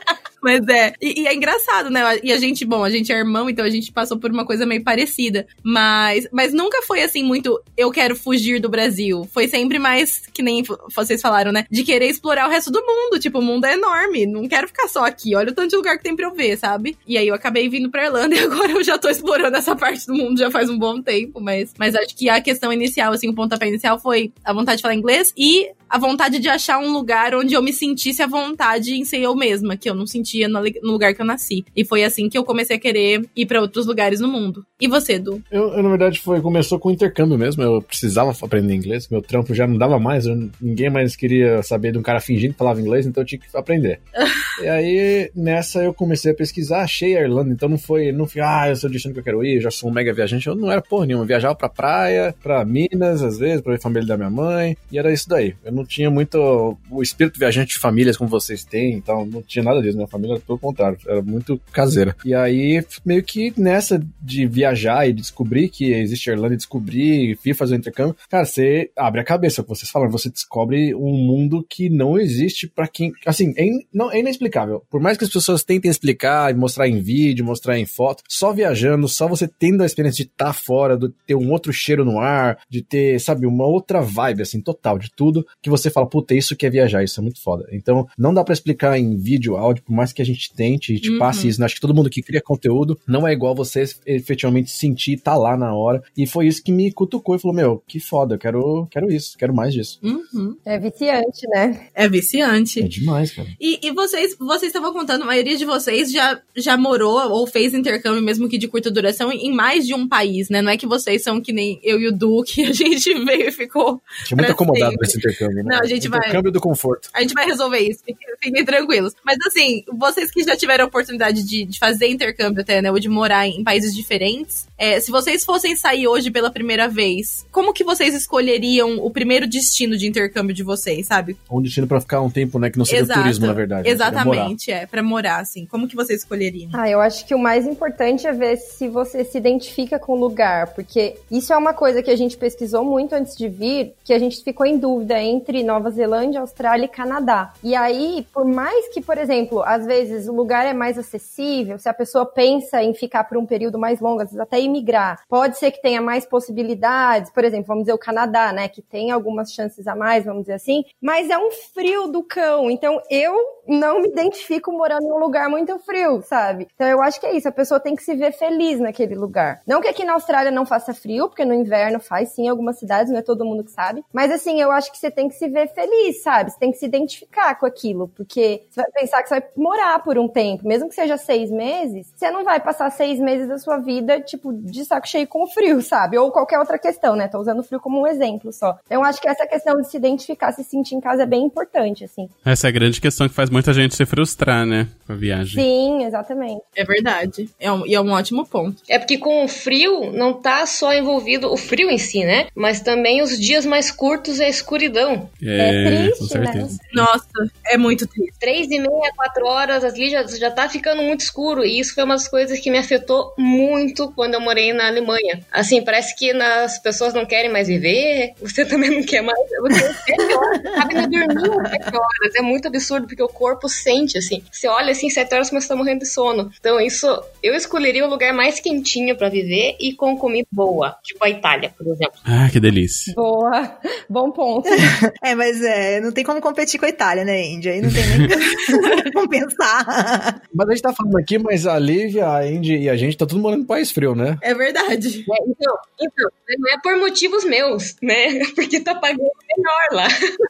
Mas é. E, e, é engraçado, né? E a gente, bom, a gente é irmão, então a gente passou por uma coisa meio parecida. Mas, mas nunca foi assim muito eu quero fugir do Brasil. Foi sempre mais, que nem vocês falaram, né? De querer explorar o resto do mundo. Tipo, o mundo é enorme. Não quero ficar só aqui. Olha o tanto de lugar que tem pra eu ver, sabe? E aí eu acabei vindo pra Irlanda e agora eu já tô explorando essa parte do mundo já faz um bom tempo. Mas, mas acho que a questão inicial, assim, o pontapé inicial foi a vontade de falar inglês e a vontade de achar um lugar onde eu me sentisse à vontade em ser eu mesma, que eu não sentia no, no lugar que eu nasci. E foi assim que eu comecei a querer ir para outros lugares no mundo. E você, Du? Eu, eu, na verdade, foi começou com intercâmbio mesmo. Eu precisava aprender inglês. Meu trampo já não dava mais. Eu, ninguém mais queria saber de um cara fingindo que falava inglês, então eu tinha que aprender. e aí, nessa, eu comecei a pesquisar, achei a Irlanda. Então não foi, não fui, ah, eu sou o destino que eu quero ir, eu já sou um mega viajante. Eu não era porra nenhuma. Eu viajava pra praia, pra Minas, às vezes, pra ver a família da minha mãe. E era isso daí. Eu não tinha muito o espírito viajante de famílias como vocês têm, então não tinha nada disso. Minha família, pelo contrário, era muito caseira. E aí, meio que nessa de viajar e descobrir que existe a Irlanda descobrir e fazer o intercâmbio, cara, você abre a cabeça, o que vocês falaram, você descobre um mundo que não existe para quem. Assim, é, in, não, é inexplicável. Por mais que as pessoas tentem explicar mostrar em vídeo, mostrar em foto, só viajando, só você tendo a experiência de estar tá fora, de ter um outro cheiro no ar, de ter, sabe, uma outra vibe, assim, total, de tudo, que você fala, puta, isso que é viajar, isso é muito foda. Então, não dá para explicar em vídeo, áudio, por mais que a gente tente e te uhum. passe isso. Né? Acho que todo mundo que cria conteúdo não é igual você efetivamente sentir, tá lá na hora. E foi isso que me cutucou e falou: Meu, que foda, eu quero, quero isso, quero mais disso. Uhum. É viciante, né? É viciante. É demais, cara. E, e vocês, vocês estavam contando, a maioria de vocês já, já morou ou fez intercâmbio, mesmo que de curta duração, em mais de um país, né? Não é que vocês são que nem eu e o Du, que a gente veio e ficou. Tinha muito acomodado nesse intercâmbio, né? Não, a gente vai. Intercâmbio do conforto. A gente vai resolver isso, fiquem tranquilos. Mas assim, vocês que já tiveram a oportunidade de, de fazer intercâmbio até, né? Ou de morar em, países diferentes, é, se vocês fossem sair hoje pela primeira vez, como que vocês escolheriam o primeiro destino de intercâmbio de vocês, sabe? Um destino para ficar um tempo, né? Que não seria Exato. turismo, na verdade. Exatamente, é, para morar, assim. Como que vocês escolheriam? Ah, eu acho que o mais importante é ver se você se identifica com o lugar, porque isso é uma coisa que a gente pesquisou muito antes de vir, que a gente ficou em dúvida entre Nova Zelândia, Austrália e Canadá. E aí, por mais que, por exemplo, às vezes o lugar é mais acessível, se a pessoa pensa em ficar por um período mais longo, às vezes até imigrar, pode ser que tenha mais possibilidades, por exemplo, vamos dizer o Canadá, né, que tem algumas chances a mais, vamos dizer assim, mas é um frio do cão, então eu não me identifico morando em um lugar muito frio, sabe? Então eu acho que é isso, a pessoa tem que se ver feliz naquele lugar. Não que aqui na Austrália não faça frio, porque no inverno faz sim algumas cidades, não é todo mundo que sabe, mas assim, eu acho que você tem que se ver feliz, sabe? Você tem que se identificar com aquilo, porque você vai pensar que você vai morar por um tempo, mesmo que seja seis meses, você não vai passar seis meses da sua vida, tipo, de saco cheio com o frio, sabe? Ou qualquer outra questão, né? Tô usando o frio como um exemplo só. Então, eu acho que essa questão de se identificar, se sentir em casa é bem importante, assim. Essa é a grande questão que faz muita gente se frustrar, né? Com a viagem. Sim, exatamente. É verdade. É um, e é um ótimo ponto. É porque com o frio não tá só envolvido o frio em si, né? Mas também os dias mais curtos e a escuridão. É, é triste, com certeza. Né? Nossa, é muito triste. Três e meia, quatro horas, ali já, já tá ficando muito escuro. E isso foi uma das coisas que me afetou muito quando eu morei na Alemanha. Assim, parece que as pessoas não querem mais viver, você também não quer mais. Você sete horas, sabe, não dormir sete horas. É muito absurdo, porque o corpo sente, assim. Você olha assim, sete horas, mas você tá morrendo de sono. Então, isso, eu escolheria o lugar mais quentinho para viver e com comida boa. Tipo a Itália, por exemplo. Ah, que delícia. Boa. Bom ponto. é, mas é, não tem como competir com a Itália, né, Índia? Aí não tem nem compensa. Descansar. Mas a gente tá falando aqui, mas a Lívia, a Andy e a gente tá todo morando no país frio, né? É verdade. É, então, então, não é por motivos meus, né? Porque tá pagando melhor lá.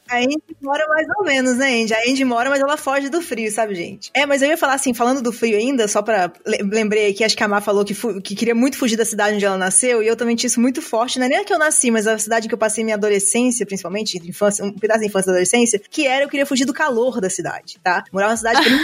A Andy mora mais ou menos, né, Andy? A Andy mora, mas ela foge do frio, sabe, gente? É, mas eu ia falar assim, falando do frio ainda, só pra. Lembrei que acho que a Má falou que, que queria muito fugir da cidade onde ela nasceu, e eu também tinha isso muito forte, não é nem a que eu nasci, mas a cidade que eu passei minha adolescência, principalmente, infância, um pedaço da infância e adolescência, que era eu queria fugir do calor da cidade, tá? Morava na cidade que era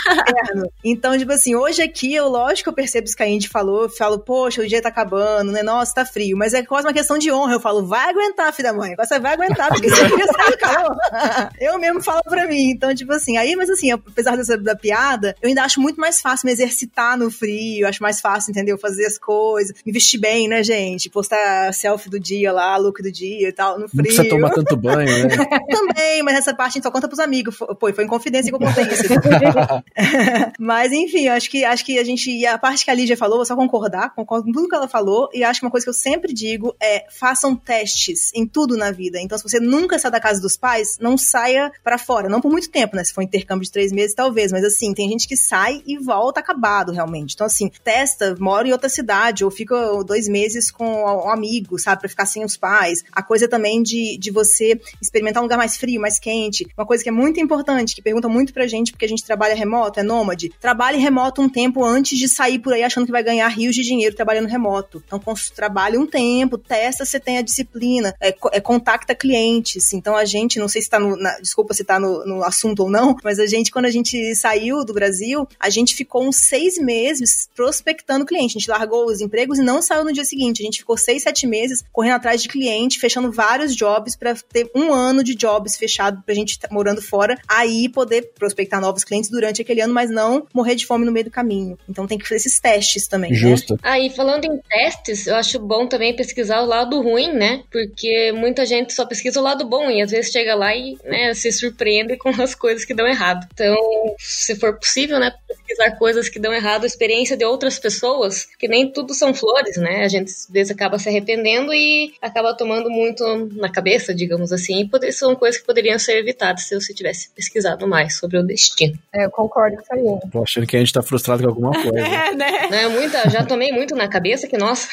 Então, tipo assim, hoje aqui, eu, lógico, eu percebo isso que a Andy falou, eu falo, poxa, o dia tá acabando, né? Nossa, tá frio. Mas é quase uma questão de honra. Eu falo, vai aguentar, filha da mãe. Você vai aguentar, porque você do calor. eu mesmo falo pra mim. Então, tipo assim, aí, mas assim, apesar dessa da piada, eu ainda acho muito mais fácil me exercitar no frio, acho mais fácil, entendeu? Fazer as coisas, me vestir bem, né, gente? Postar selfie do dia lá, look do dia e tal, no frio. Não precisa tomar tanto banho, né? Também, mas essa parte a gente só conta pros amigos. Pô, foi em confidência que eu contei isso. mas, enfim, acho que, acho que a gente, e a parte que a Lígia falou, vou só concordar, concordo com tudo que ela falou, e acho que uma coisa que eu sempre digo é, façam testes em tudo na vida. Então, se você nunca sai da casa dos pais, não saia para fora, não por muito tempo, né? Se for intercâmbio de três meses, talvez, mas assim, tem gente que sai e volta acabado, realmente. Então, assim, testa, mora em outra cidade, ou fica dois meses com um amigo, sabe, pra ficar sem os pais. A coisa também de, de você experimentar um lugar mais frio, mais quente. Uma coisa que é muito importante, que pergunta muito pra gente, porque a gente trabalha remoto, é nômade. Trabalhe remoto um tempo antes de sair por aí achando que vai ganhar rios de dinheiro trabalhando remoto. Então, trabalhe um tempo, testa se tem a disciplina, é, é, contacta clientes. Então, a gente, não sei se tá no. Na, desculpa se tá no, no assunto ou não, mas a gente, quando a gente saiu do Brasil, a gente ficou uns seis meses prospectando cliente. A gente largou os empregos e não saiu no dia seguinte. A gente ficou seis, sete meses correndo atrás de cliente, fechando vários jobs para ter um ano de jobs fechado pra gente morando fora, aí poder prospectar novos clientes durante aquele ano, mas não morrer de fome no meio do caminho. Então tem que fazer esses testes também. Né? Justo. Né? Aí, ah, falando em testes, eu acho bom também pesquisar o lado ruim, né? Porque muita gente só pesquisa o lado bom e às vezes chega lá e né, se surpreende com as coisas que dão errado. Então, se for possível, né, pesquisar coisas que dão errado, experiência de outras pessoas, que nem tudo são flores, né? A gente às vezes acaba se arrependendo e acaba tomando muito na cabeça, digamos assim. E são coisas que poderiam ser evitadas se você tivesse pesquisado mais sobre o destino. É, eu concordo com isso aí. Tô achando que a gente tá frustrado com alguma coisa. é, né? É muita, já tomei muito na cabeça que, nossa.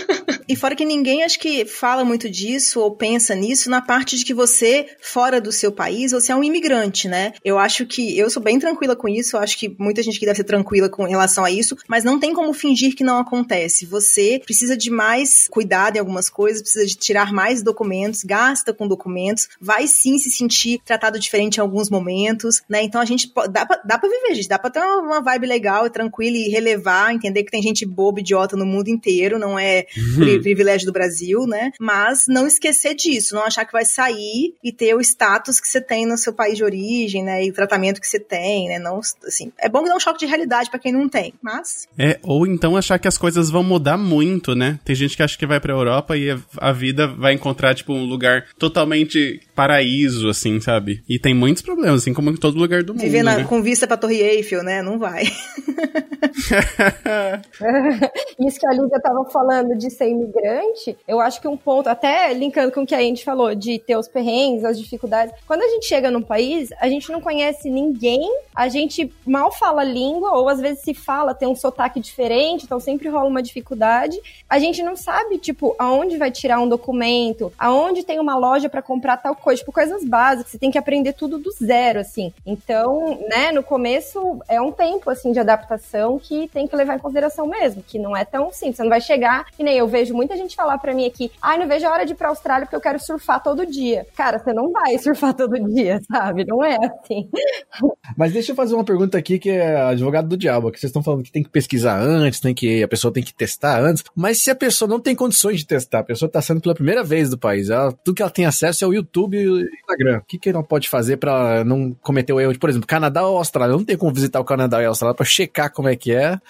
e fora que ninguém acho que fala muito disso ou pensa nisso na parte de que você, fora do seu país, você é um imigrante, né? Eu acho que eu sou bem tranquila com isso, eu acho que muita gente que deve ser tranquila com relação a isso, mas não tem como fingir que não acontece. Você precisa de mais cuidado em algumas coisas, precisa de tirar mais documentos, gasta com documentos, vai sim se sentir tratado diferente em alguns momentos, né? Então a gente dá pra, dá pra viver, gente, dá pra ter uma vibe legal, tranquila e relevar, entender que tem gente boba, idiota no mundo inteiro, não é uhum. privilégio do Brasil, né? Mas não esquecer disso, não achar que vai sair e ter o status que você tem no seu país de origem, né? E o tratamento que você tem, né? Não, assim, é bom que dá um choque de realidade para quem não tem, mas... É, ou então achar que as coisas vão mudar muito, né? Tem gente que acha que vai pra Europa e a vida vai encontrar, tipo, um lugar totalmente paraíso, assim, sabe? E tem muitos problemas, assim como em todo lugar do mundo. Viver né? com vista pra Torre Eiffel, né? Não vai. Isso que a Lívia tava falando de ser imigrante, eu acho que um ponto, até linkando com o que a gente falou, de ter os perrengues, as dificuldades. Quando a gente chega num país, a gente não conhece ninguém, a gente mal fala língua, ou às vezes se fala, tem um sotaque diferente, então sempre rola uma dificuldade. A gente não sabe, tipo, aonde vai tirar um documento, aonde tem uma loja para comprar tal coisa, tipo, coisas básicas, você tem que aprender tudo do zero, assim. Então, né, no começo é um tempo, assim, de adaptação que tem que levar em consideração mesmo, que não é tão simples. Você não vai chegar, e nem eu vejo muita gente falar para mim aqui, ai, ah, não vejo a hora de ir pra Austrália porque eu quero surfar todo dia. Cara, você não vai surfar todo dia, sabe? Não é assim. Mas deixa eu fazer uma pergunta aqui que é advogado do diabo, que vocês estão falando que tem que pesquisar antes, tem que a pessoa tem que testar antes, mas se a pessoa não tem condições de testar, a pessoa tá sendo pela primeira vez do país, ela, tudo que ela tem acesso é o YouTube e o Instagram. O que que ela pode fazer para não cometer o erro de, por exemplo, Canadá ou Austrália? Não tenho como visitar o Canadá e a Austrália para checar como é que é.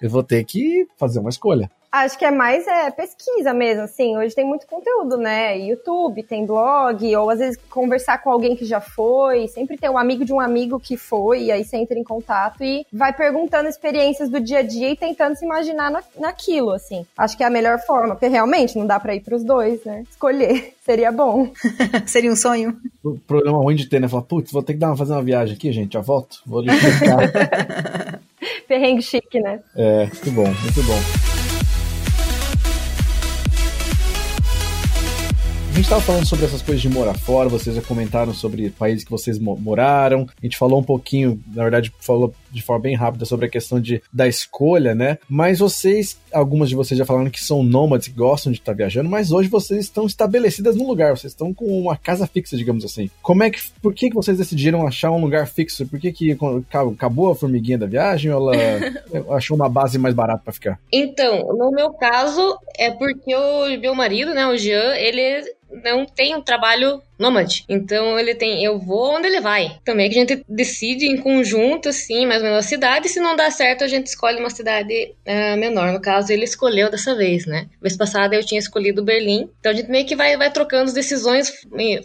Eu vou ter que fazer uma escolha. Acho que é mais é, pesquisa mesmo, assim. Hoje tem muito conteúdo, né? YouTube, tem blog, ou às vezes conversar com alguém que já foi. Sempre tem um amigo de um amigo que foi, e aí você entra em contato e vai perguntando experiências do dia a dia e tentando se imaginar na, naquilo, assim. Acho que é a melhor forma, porque realmente não dá pra ir pros dois, né? Escolher. Seria bom. Seria um sonho. O problema ruim de ter, né? Falar, putz, vou ter que dar uma, fazer uma viagem aqui, gente. Já volto. Vou ali. Perrengue chique, né? É, muito bom, muito bom. A gente estava falando sobre essas coisas de morar fora, vocês já comentaram sobre países que vocês mo moraram. A gente falou um pouquinho, na verdade, falou de forma bem rápida sobre a questão de, da escolha, né? Mas vocês, algumas de vocês já falaram que são nômades, que gostam de estar tá viajando, mas hoje vocês estão estabelecidas no lugar, vocês estão com uma casa fixa, digamos assim. Como é que, por que, que vocês decidiram achar um lugar fixo? Por que, que acabou a formiguinha da viagem ou ela achou uma base mais barata para ficar? Então, no meu caso, é porque o meu marido, né, o Jean, ele não tem um trabalho nômade. Então ele tem, eu vou onde ele vai. Também que a gente decide em conjunto, assim, mais ou menos a cidade. Se não dá certo, a gente escolhe uma cidade uh, menor. No caso, ele escolheu dessa vez, né? Vez passada eu tinha escolhido Berlim. Então a gente meio que vai, vai trocando as decisões,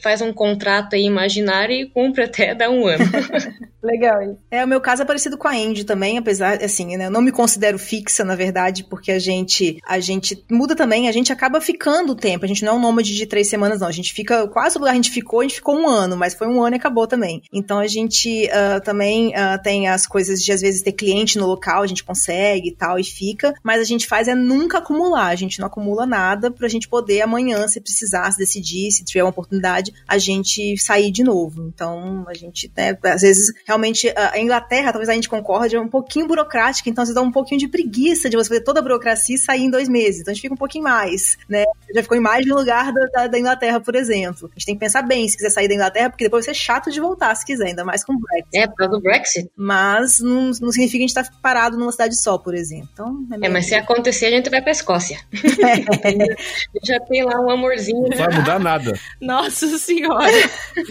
faz um contrato aí imaginário e cumpre até dar um ano. Legal. É, o meu caso é parecido com a Andy também, apesar, assim, né, eu não me considero fixa, na verdade, porque a gente, a gente muda também, a gente acaba ficando o tempo, a gente não é um nômade de três semanas, não, a gente fica, quase o lugar gente ficou, a gente ficou um ano, mas foi um ano e acabou também. Então a gente uh, também uh, tem as coisas de, às vezes, ter cliente no local, a gente consegue e tal, e fica, mas a gente faz é nunca acumular, a gente não acumula nada pra gente poder amanhã, se precisar, se decidir, se tiver uma oportunidade, a gente sair de novo. Então a gente, né, às vezes realmente a Inglaterra, talvez a gente concorde, é um pouquinho burocrática, então você dá um pouquinho de preguiça de você fazer toda a burocracia e sair em dois meses. Então a gente fica um pouquinho mais, né? Já ficou em mais de um lugar da, da, da, Inglaterra, por exemplo. A gente tem que pensar bem se quiser sair da Inglaterra, porque depois vai ser chato de voltar, se quiser, ainda mais com o Brexit. É, por causa do Brexit. Mas não, não significa que a gente tá parado numa cidade só, por exemplo. Então, é, é mas se acontecer, a gente vai pra Escócia. É. já tem lá um amorzinho. Não vai mudar nada. Nossa senhora.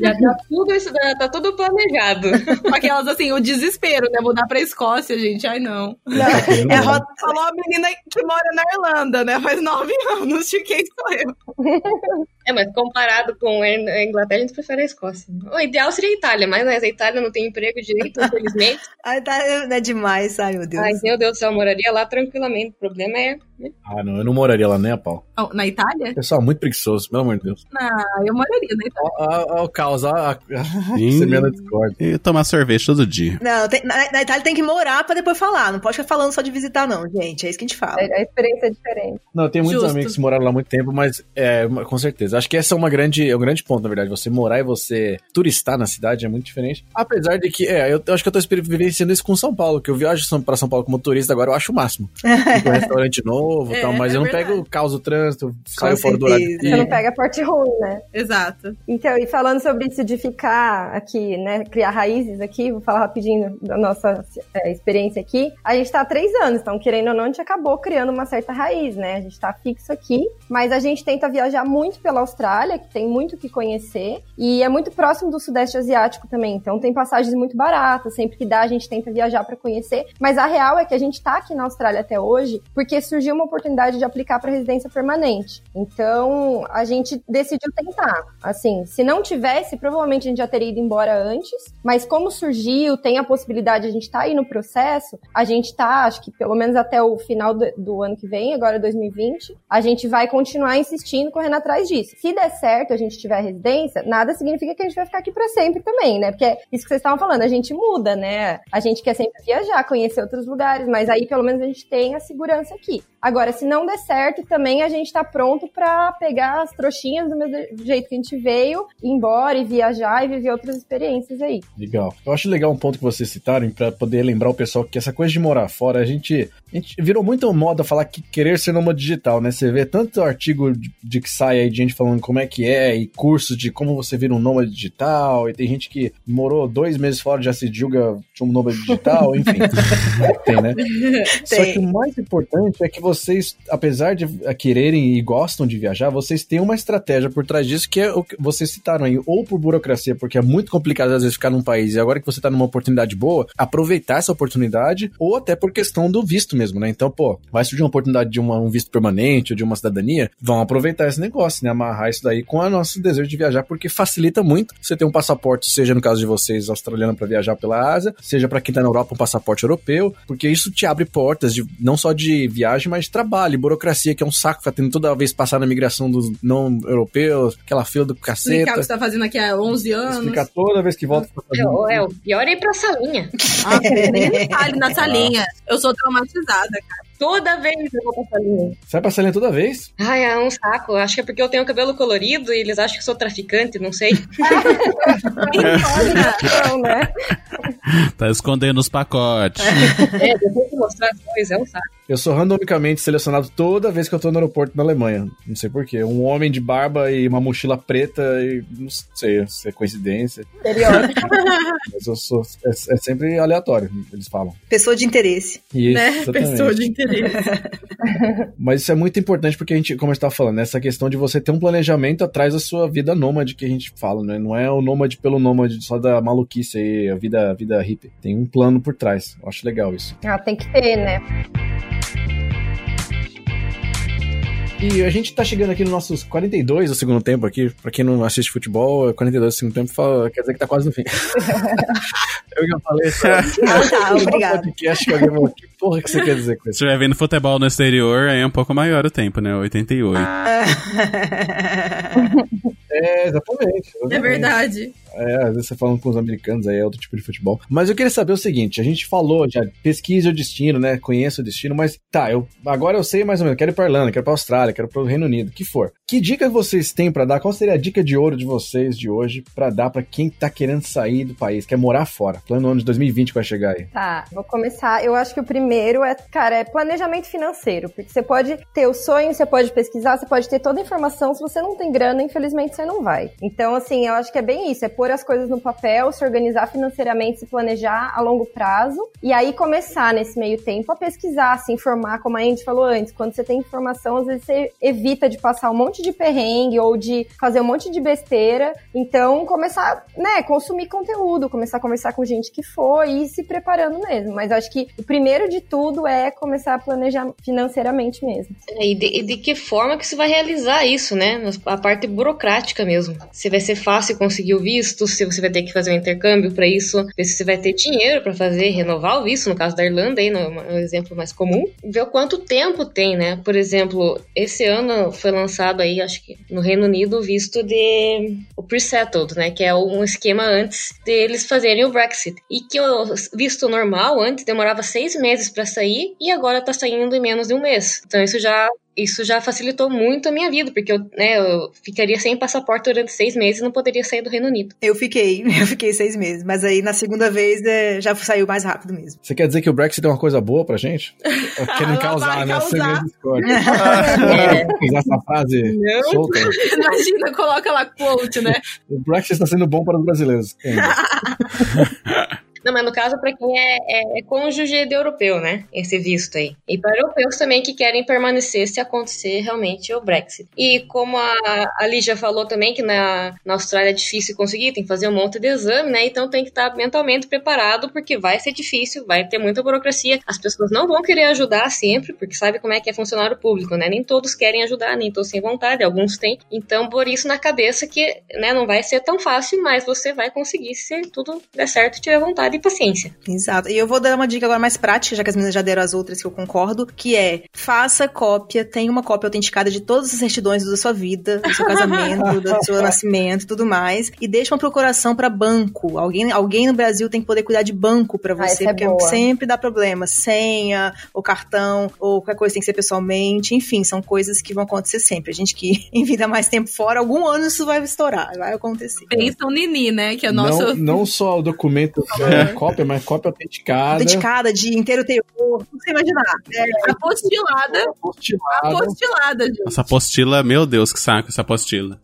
já tá tudo isso, tá tudo planejado. Aquelas assim, o desespero, né? Mudar pra Escócia, gente. Ai, não. não. É a Falou a menina que mora na Irlanda, né? Faz nove anos de quem sou eu. É, mas comparado com a Inglaterra, a gente prefere a Escócia. O ideal seria a Itália, mas né, a Itália não tem emprego direito, infelizmente. a Itália é demais, ai meu Deus. Ai, meu Deus do céu, eu moraria lá tranquilamente. O problema é. Né? Ah, não, eu não moraria lá nem a pau. Na Itália? Pessoal, muito preguiçoso, pelo amor de Deus. Ah, eu moraria na Itália. Olha o caos, a semana Discord. E tomar sorvete todo dia. Não, tem, na, na, Itália tem que morar pra depois falar. Não pode ficar falando só de visitar, não, gente. É isso que a gente fala. É, a experiência é diferente. Não, tem muitos Justo. amigos que moraram lá há muito tempo, mas é, com certeza. Acho que essa é uma grande, é um grande ponto, na verdade. Você morar e você turistar na cidade é muito diferente. Apesar de que, é, eu, eu acho que eu tô vivenciando isso com São Paulo, que eu viajo pra São Paulo como turista agora, eu acho o máximo. um restaurante novo e é, tal, mas é eu não verdade. pego o caos do trânsito, saio fora do horário. Você não pega a parte ruim, né? Exato. Então, e falando sobre isso de ficar aqui, né, criar raízes aqui, vou falar rapidinho da nossa é, experiência aqui. A gente tá há três anos, então, querendo ou não, a gente acabou criando uma certa raiz, né? A gente tá fixo aqui, mas a gente tenta viajar muito pela Austrália, que tem muito que conhecer, e é muito próximo do Sudeste Asiático também, então tem passagens muito baratas, sempre que dá a gente tenta viajar para conhecer, mas a real é que a gente tá aqui na Austrália até hoje porque surgiu uma oportunidade de aplicar para residência permanente. Então, a gente decidiu tentar. Assim, se não tivesse, provavelmente a gente já teria ido embora antes, mas como surgiu, tem a possibilidade, a gente estar tá aí no processo, a gente tá, acho que pelo menos até o final do, do ano que vem, agora 2020, a gente vai continuar insistindo, correndo atrás disso. Se der certo, a gente tiver residência, nada significa que a gente vai ficar aqui para sempre também, né? Porque é isso que vocês estavam falando, a gente muda, né? A gente quer sempre viajar, conhecer outros lugares, mas aí pelo menos a gente tem a segurança aqui. Agora, se não der certo, também a gente está pronto para pegar as trouxinhas do mesmo jeito que a gente veio, ir embora e viajar e viver outras experiências aí. Legal. Eu acho legal um ponto que vocês citaram para poder lembrar o pessoal que essa coisa de morar fora, a gente, a gente virou muito moda falar que querer ser nômade digital, né? Você vê tanto artigo de, de, que sai aí de gente falando como é que é e cursos de como você vira um nômade digital e tem gente que morou dois meses fora já se julga um nômade digital, enfim. tem, né? Tem. Só que o mais importante é que vocês, apesar de quererem e gostam de viajar, vocês têm uma estratégia por trás disso que é o que vocês citaram aí, ou por burocracia, porque é muito complicado às vezes ficar num país e agora que você tá numa oportunidade boa, aproveitar essa oportunidade, ou até por questão do visto mesmo, né? Então, pô, vai surgir uma oportunidade de uma, um visto permanente ou de uma cidadania, vão aproveitar esse negócio, né? Amarrar isso daí com o nosso desejo de viajar, porque facilita muito você ter um passaporte, seja no caso de vocês, australiano, para viajar pela Ásia, seja para quem tá na Europa, um passaporte europeu, porque isso te abre portas de não só de viagem, mas de trabalho, burocracia, que é um saco, tá tendo toda vez passar na migração dos não europeus, aquela fila do caceta. Explicar o que você tá fazendo aqui há 11 anos. Explicar toda vez que volta pra fazer. É, é, o pior é ir pra salinha. Ah, nem detalhe na salinha. Eu sou traumatizada, cara. Toda vez eu vou pra salinha. Você vai pra salinha toda vez? Ai, é um saco. Acho que é porque eu tenho cabelo colorido e eles acham que sou traficante, não sei. Não, né? Tá escondendo os pacotes. é, eu tenho que mostrar as coisas, é um saco. Eu sou randomicamente selecionado toda vez que eu tô no aeroporto na Alemanha. Não sei porquê. Um homem de barba e uma mochila preta e não sei se é coincidência. Estereótipo. Mas eu sou. É, é sempre aleatório, eles falam. Pessoa de interesse. Isso, né? exatamente. Pessoa de interesse. Mas isso é muito importante porque a gente, como a gente tava falando, essa questão de você ter um planejamento atrás da sua vida nômade que a gente fala, né? Não é o nômade pelo nômade só da maluquice aí, a vida, a vida hippie. Tem um plano por trás. Eu acho legal isso. Ah, tem que ter, né? E a gente tá chegando aqui nos nossos 42 do segundo tempo aqui. Pra quem não assiste futebol, 42 do segundo tempo fala- quer dizer que tá quase no fim. eu já falei isso. Ah, tá, obrigado. podcast que alguém falou, que porra que você quer dizer com Se isso? estiver vendo futebol no exterior, aí é um pouco maior o tempo, né? 88. É, exatamente. É exatamente. verdade. É, às vezes você falando com os americanos, aí é outro tipo de futebol. Mas eu queria saber o seguinte: a gente falou já, pesquise o destino, né? Conheça o destino, mas tá, eu agora eu sei mais ou menos, quero ir pra Irlanda, quero ir pra Austrália, quero ir pro Reino Unido, que for. Que dica vocês têm pra dar? Qual seria a dica de ouro de vocês de hoje pra dar pra quem tá querendo sair do país, quer morar fora? Plano ano de 2020 que vai chegar aí. Tá, vou começar. Eu acho que o primeiro é, cara, é planejamento financeiro. Porque você pode ter o sonho, você pode pesquisar, você pode ter toda a informação. Se você não tem grana, infelizmente você não vai. Então, assim, eu acho que é bem isso: é pôr as coisas no papel, se organizar financeiramente, se planejar a longo prazo. E aí começar nesse meio tempo a pesquisar, se informar, como a Andy falou antes. Quando você tem informação, às vezes você evita de passar um monte de perrengue ou de fazer um monte de besteira. Então, começar, né, consumir conteúdo, começar a conversar com gente que foi e ir se preparando mesmo. Mas acho que o primeiro de tudo é começar a planejar financeiramente mesmo. É, E de, de que forma que você vai realizar isso, né? A parte burocrática mesmo. Se vai ser fácil conseguir o visto, se você vai ter que fazer um intercâmbio para isso, ver se você vai ter dinheiro para fazer, renovar o visto, no caso da Irlanda, aí, no, no exemplo mais comum. Ver o quanto tempo tem, né? Por exemplo, esse ano foi lançado aí, acho que no Reino Unido, o visto de o pre-settled, né? Que é um esquema antes deles fazerem o Brexit. E que o visto normal antes demorava seis meses para sair e agora tá saindo em menos de um mês. Então isso já isso já facilitou muito a minha vida, porque eu, né, eu ficaria sem passaporte durante seis meses e não poderia sair do Reino Unido. Eu fiquei, eu fiquei seis meses, mas aí na segunda vez é, já saiu mais rápido mesmo. Você quer dizer que o Brexit é uma coisa boa pra gente? Querem causar, né? causar. É, Usar essa frase Não. solta. Imagina, coloca lá quote, né? O Brexit está sendo bom para os brasileiros. ainda. Não, mas no caso, para quem é, é, é cônjuge de europeu, né? Esse visto aí. E para europeus também que querem permanecer se acontecer realmente o Brexit. E como a, a Lígia falou também, que na, na Austrália é difícil conseguir, tem que fazer um monte de exame, né? Então tem que estar mentalmente preparado, porque vai ser difícil, vai ter muita burocracia. As pessoas não vão querer ajudar sempre, porque sabe como é que é funcionário público, né? Nem todos querem ajudar, nem todos têm vontade, alguns têm. Então, por isso na cabeça que né, não vai ser tão fácil, mas você vai conseguir se tudo der certo e tiver vontade e paciência. Exato. E eu vou dar uma dica agora mais prática, já que as meninas já deram as outras que eu concordo, que é faça cópia, tenha uma cópia autenticada de todas as certidões da sua vida, do seu casamento, do seu nascimento e tudo mais, e deixa uma procuração para banco. Alguém, alguém no Brasil tem que poder cuidar de banco para Ah, você, é porque boa. sempre dá problema. Senha, ou cartão, ou qualquer coisa tem que ser pessoalmente. Enfim, são coisas que vão acontecer sempre. A gente que em vida mais tempo fora, algum ano isso vai estourar, vai acontecer. Pensam Nini, né? Que é o nosso. Não, não só o documento é, cópia, mas cópia autenticada. Autenticada de inteiro teor, que você imaginar. É, Apostilada. Postilada. Apostilada, gente. Essa apostila, meu Deus, que saco essa apostila.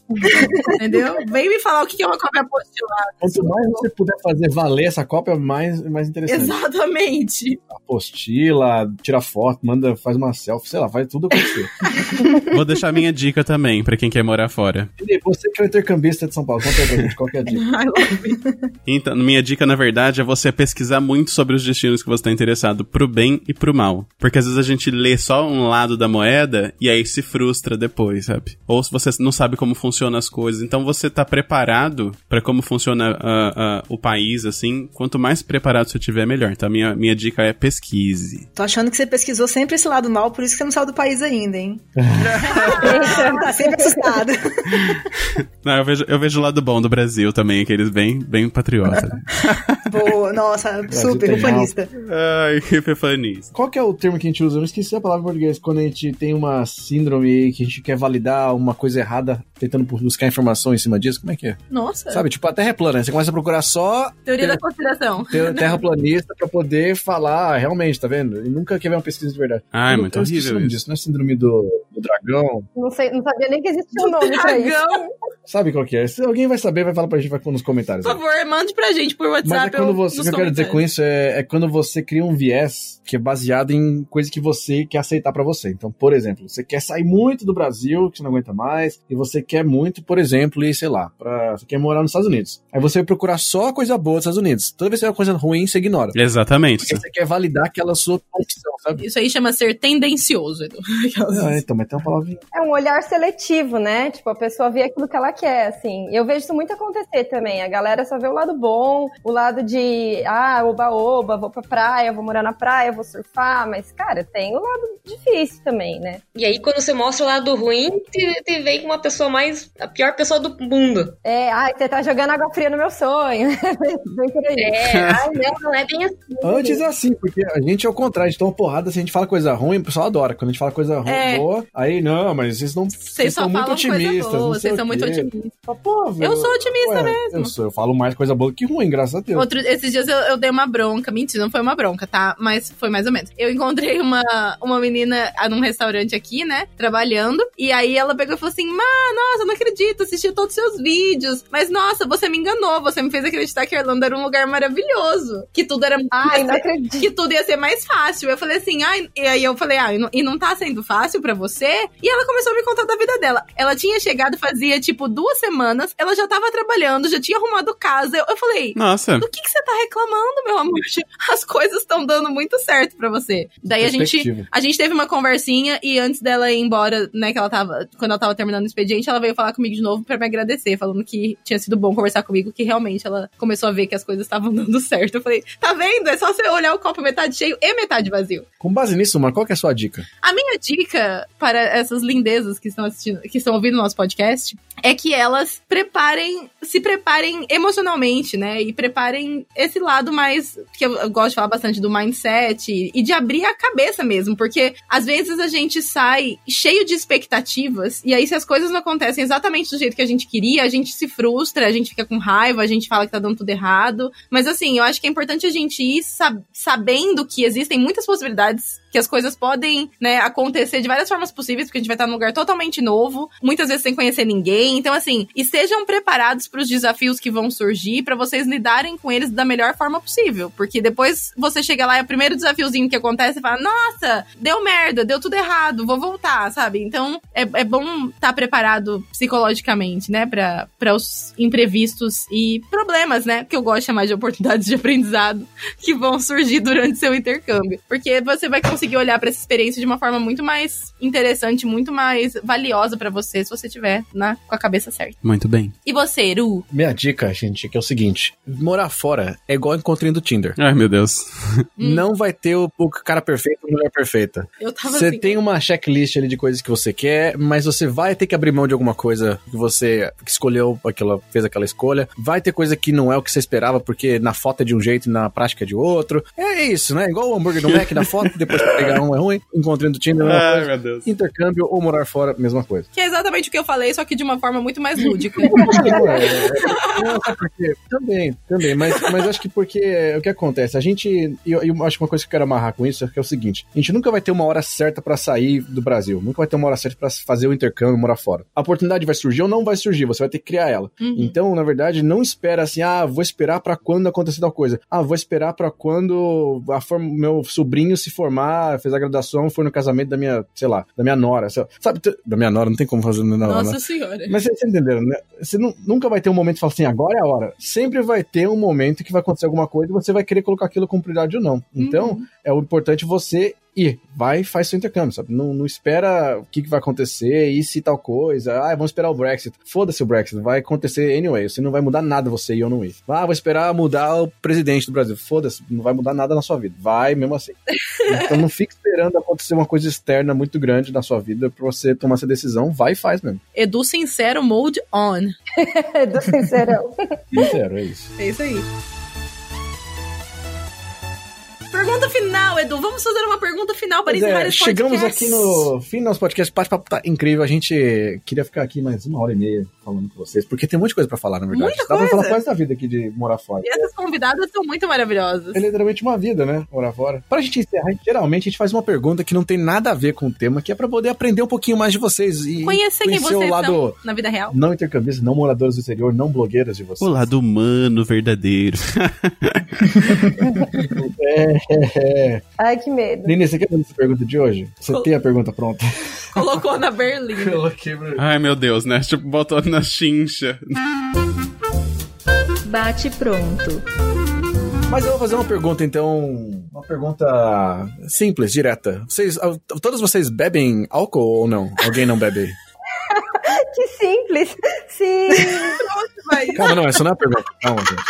Entendeu? Vem me falar o que é uma cópia apostilada. Quanto mais você puder fazer valer essa cópia, mais, mais interessante. Exatamente. Apostila, tira foto, manda, faz uma selfie, sei lá, faz tudo acontecer. Vou deixar minha dica também, pra quem quer morar fora. você que é o intercambista de São Paulo, conta pra gente qual que é a dica. Então, minha dica, na verdade, é você pesquisar muito sobre os destinos que você está interessado, pro bem e pro mal. Porque às vezes a gente lê só um lado da moeda e aí se frustra depois, sabe? Ou se você não sabe como funcionam as coisas. Então você tá preparado para como funciona uh, uh, o país, assim. Quanto mais preparado você tiver, melhor. Então a minha, minha dica é pesquise. Tô achando que você pesquisou sempre esse lado mal, por isso que você não saiu do país ainda, hein? tá sempre assustado. Não, eu vejo, eu vejo o lado bom do Brasil também, aqueles bem, bem patriota. Né? Nossa, super ufanista. Ai, que ufanista. Qual que é o termo que a gente usa? Eu esqueci a palavra em português. Quando a gente tem uma síndrome que a gente quer validar uma coisa errada, tentando buscar informação em cima disso, como é que é? Nossa. Sabe, tipo, a Terra é plana. Você começa a procurar só Teoria da conspiração. ter- terraplanista pra poder falar, "Ah, realmente, tá vendo? E nunca quer ver uma pesquisa de verdade. Ai, Eu- muito eu esqueci horrível isso. disso. Não é síndrome do, do dragão? Não, sei, não sabia nem que existia um nome pra isso. Dragão. Sabe qual que é? Se alguém vai saber, vai falar pra gente vai pôr nos comentários. Por favor, mande pra gente por WhatsApp. Mas é quando ou você. O que eu quero dizer com isso é, é quando você cria um viés que é baseado em coisa que você quer aceitar pra você. Então, por exemplo, você quer sair muito do Brasil, que você não aguenta mais, e você quer muito, por exemplo, ir, sei lá, pra, você quer morar nos Estados Unidos. Aí você vai procurar só coisa boa dos Estados Unidos. Toda vez que é uma coisa ruim, você ignora. Exatamente. Porque você quer validar aquela sua opção, sabe? Isso aí chama ser tendencioso, Edu. Ah, então, mas tem uma palavrinha. É um olhar seletivo, né? Tipo, a pessoa vê aquilo que ela quer, assim. Eu vejo isso muito acontecer também. A galera só vê o lado bom, o lado de, ah, oba-oba, vou pra praia, vou morar na praia, vou surfar. Mas, cara, tem o lado difícil também, né? E aí, quando você mostra o lado ruim, te, te vem com uma pessoa mais. a pior pessoa do mundo. É, ah, você tá jogando água fria no meu sonho. Vem por aí. É, ai, não, não é bem assim. Antes é assim, porque a gente é o contrário, a gente toma porrada, se a gente fala coisa ruim, o pessoal adora. Quando a gente fala coisa ruim, É. boa, aí não, mas vocês não. Vocês só são muito otimistas. boa, vocês são muito otimistas. Ah, pô, velho, Eu sou otimista ué, mesmo. Eu, sou, eu falo mais coisa boa que ruim, graças a Deus. Outro, esses dias eu, eu dei uma bronca. Mentira, não foi uma bronca, tá? Mas foi mais ou menos. Eu encontrei uma, uma menina ah, num restaurante aqui, né? Trabalhando. E aí ela pegou e falou assim: Má, nossa, eu não acredito, assisti todos os seus vídeos. Mas nossa, você me enganou. Você me fez acreditar que a Irlanda era um lugar maravilhoso. Que tudo era. Ai, não ser- acredito. que tudo ia ser mais fácil. Eu falei assim, ai, e aí eu falei, ah, e não, e não tá sendo fácil pra você? E ela começou a me contar da vida dela. Ela tinha chegado fazia, tipo, duas semanas, ela já tava trabalhando, já tinha arrumado casa. Eu, eu falei, Nossa. do que, que você tá reclamando, meu amor? As coisas estão dando muito certo pra você. Daí a gente, a gente teve uma conversinha e antes dela ir embora, né, que ela tava, quando ela tava terminando o expediente, ela veio falar comigo de novo pra me agradecer, falando que tinha sido bom conversar comigo, que realmente ela começou a ver que as coisas estavam dando certo. Eu falei, tá vendo? É só você olhar o copo metade cheio e metade vazio. Com base nisso, mano, qual que é a sua dica? A minha dica para essas lindezas que estão assistindo, que estão ouvindo o nosso podcast, é que elas preparem, se preparem emocionalmente, né? E preparem esse lado mais que eu, eu gosto de falar bastante do mindset e, e de abrir a cabeça mesmo, porque às vezes a gente sai cheio de expectativas e aí se as coisas não acontecem exatamente do jeito que a gente queria, a gente se frustra, a gente fica com raiva, a gente fala que tá dando tudo errado. Mas assim, eu acho que é importante a gente ir sab- sabendo que existem muitas possibilidades que as coisas podem, né, acontecer de várias formas possíveis, porque a gente vai estar num lugar totalmente novo, muitas vezes sem conhecer ninguém. Então, assim, estejam preparados para os desafios que vão surgir, para vocês lidarem com eles da melhor forma possível. Porque depois você chega lá e o primeiro desafiozinho que acontece, você fala: Nossa, deu merda, deu tudo errado, vou voltar, sabe? Então, é, é bom estar preparado psicologicamente, né, para os imprevistos e problemas, né, que eu gosto de chamar de oportunidades de aprendizado que vão surgir durante seu intercâmbio. Porque você vai conseguir olhar para essa experiência de uma forma muito mais interessante, muito mais valiosa para você, se você tiver na, com a cabeça certa. Muito bem. E você, Eru? Minha dica, gente, que é o seguinte: morar fora é igual encontrinho do Tinder. Ai, meu Deus. Não vai ter o, o cara perfeito ou a mulher perfeita. Eu tava Você assim. tem uma checklist ali de coisas que você quer, mas você vai ter que abrir mão de alguma coisa que você que escolheu, aquela, fez aquela escolha. Vai ter coisa que não é o que você esperava, porque na foto é de um jeito e na prática é de outro. É isso, né? Igual o hambúrguer do Mac na foto, depois pegar um é ruim, encontrando do Tinder é uma Ai, coisa. meu Deus. Intercâmbio ou morar fora, mesma coisa. Que é exatamente o que eu falei, só que de uma forma muito mais lúdica. Não, é, é, não, sabe por quê? Também, também, mas, mas acho que porque é, o que acontece? A gente, e eu, eu acho que uma coisa que eu quero amarrar com isso é que é o seguinte: a gente nunca vai ter uma hora certa pra sair do Brasil, nunca vai ter uma hora certa pra fazer o intercâmbio, morar fora. A oportunidade vai surgir ou não vai surgir, você vai ter que criar ela. Uhum. Então, na verdade, não espera assim, ah, vou esperar pra quando acontecer tal coisa. Ah, vou esperar pra quando a meu sobrinho se formar fez a graduação, foi no casamento da minha, sei lá, da minha nora. lá. Sabe, da minha nora, não tem como fazer na nora, Nossa né? senhora. Mas vocês entenderam, né? Você nu- nunca vai ter um momento que fala assim, agora é a hora. Sempre vai ter um momento que vai acontecer alguma coisa e você vai querer colocar aquilo como prioridade ou não. Então, é o importante você ir. Vai e faz seu intercâmbio, sabe? Não, não espera o que, que vai acontecer, e se tal coisa. Ah, vamos esperar o Brexit. Foda-se o Brexit, vai acontecer anyway. Você não vai mudar nada você ir ou não ir. Ah, vou esperar mudar o presidente do Brasil. Foda-se, não vai mudar nada na sua vida. Vai mesmo assim. Então não fique esperando acontecer uma coisa externa muito grande na sua vida pra você tomar essa decisão. Vai e faz mesmo. Edu Sincero Mode On. Do sincerão. Sincero, é isso. É isso aí. Pergunta final, Edu. Vamos fazer uma pergunta final para encerrar é, esse chegamos podcast. aqui no fim do nosso podcast. O bate-papo tá incrível. A gente queria ficar aqui mais uma hora e meia falando com vocês, porque tem um monte de coisa pra falar, na verdade. Muita Dá pra falar coisa. quase da vida aqui de morar fora. E essas convidadas são muito maravilhosas. É literalmente uma vida, né? Morar fora. Pra gente encerrar, geralmente a gente faz uma pergunta que não tem nada a ver com o tema, que é pra poder aprender um pouquinho mais de vocês e Conhecer quem vocês o lado são na vida real. não intercambistas, não moradores do exterior, não blogueiras de vocês. O lado humano verdadeiro. É. Ai, que medo. Nini, você quer fazer essa pergunta de hoje? Você Col- tem a pergunta pronta? Colocou na Berlim. Coloquei. Ai, meu Deus, né? Tipo, botou na chincha. Bate pronto. Mas eu vou fazer uma pergunta, então. Uma pergunta simples, direta. Vocês, ah, todos vocês bebem álcool ou não? Alguém não bebe? Que simples. Sim. Calma, não, essa não é a pergunta. Calma, gente.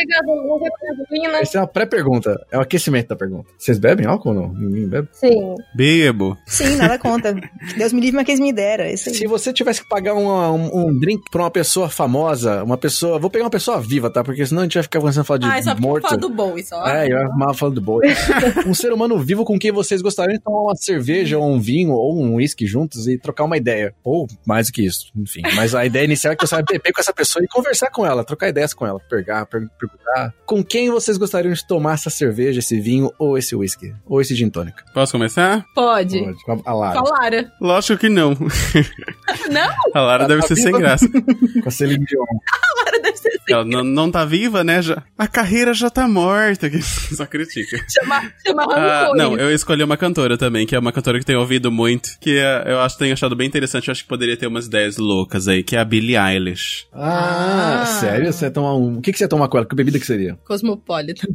Gasolina. Essa é uma pré-pergunta. É o aquecimento da pergunta. Vocês bebem álcool ou não? Ninguém bebe? Sim. Bebo. Sim, nada conta. Deus me livre, mas quem me dera. Isso aí. Se você tivesse que pagar uma- um, um drink pra uma pessoa famosa, uma pessoa. Vou pegar uma pessoa viva, tá? Porque senão a gente vai ficar começando a falar de Ai, só porque eu morto. falo do Bowie, só. É, eu amava falando do boi. um ser humano vivo com quem vocês gostariam de tomar uma cerveja ou um vinho ou um uísque juntos e trocar uma ideia. Ou mais do que isso, enfim. Mas a ideia inicial é que você vai beber com essa pessoa e conversar com ela, trocar ideias com ela, pegar, per- perguntar com quem vocês gostariam de tomar essa cerveja, esse vinho ou esse uísque. Ou esse gin tônica. Posso começar? Pode. Pode, Com a, a Lara. Com a Lara. Lógico que não. Não, A Lara deve ser sem graça. Com a Celine Dion. a Lara deve ser assim. Ela não, não tá viva, né? Já, a carreira já tá morta. que Só critica. Chama, chama Ah, não, eu escolhi uma cantora também, que é uma cantora que tenho ouvido muito, que é- eu acho tenho achado bem interessante, eu acho que poderia ter umas ideias loucas aí, que é a Billie Eilish. Ah, Ah. sério? Você ia tomar um. O que, que você ia tomar com ela? Que bebida que seria? Cosmopolitan.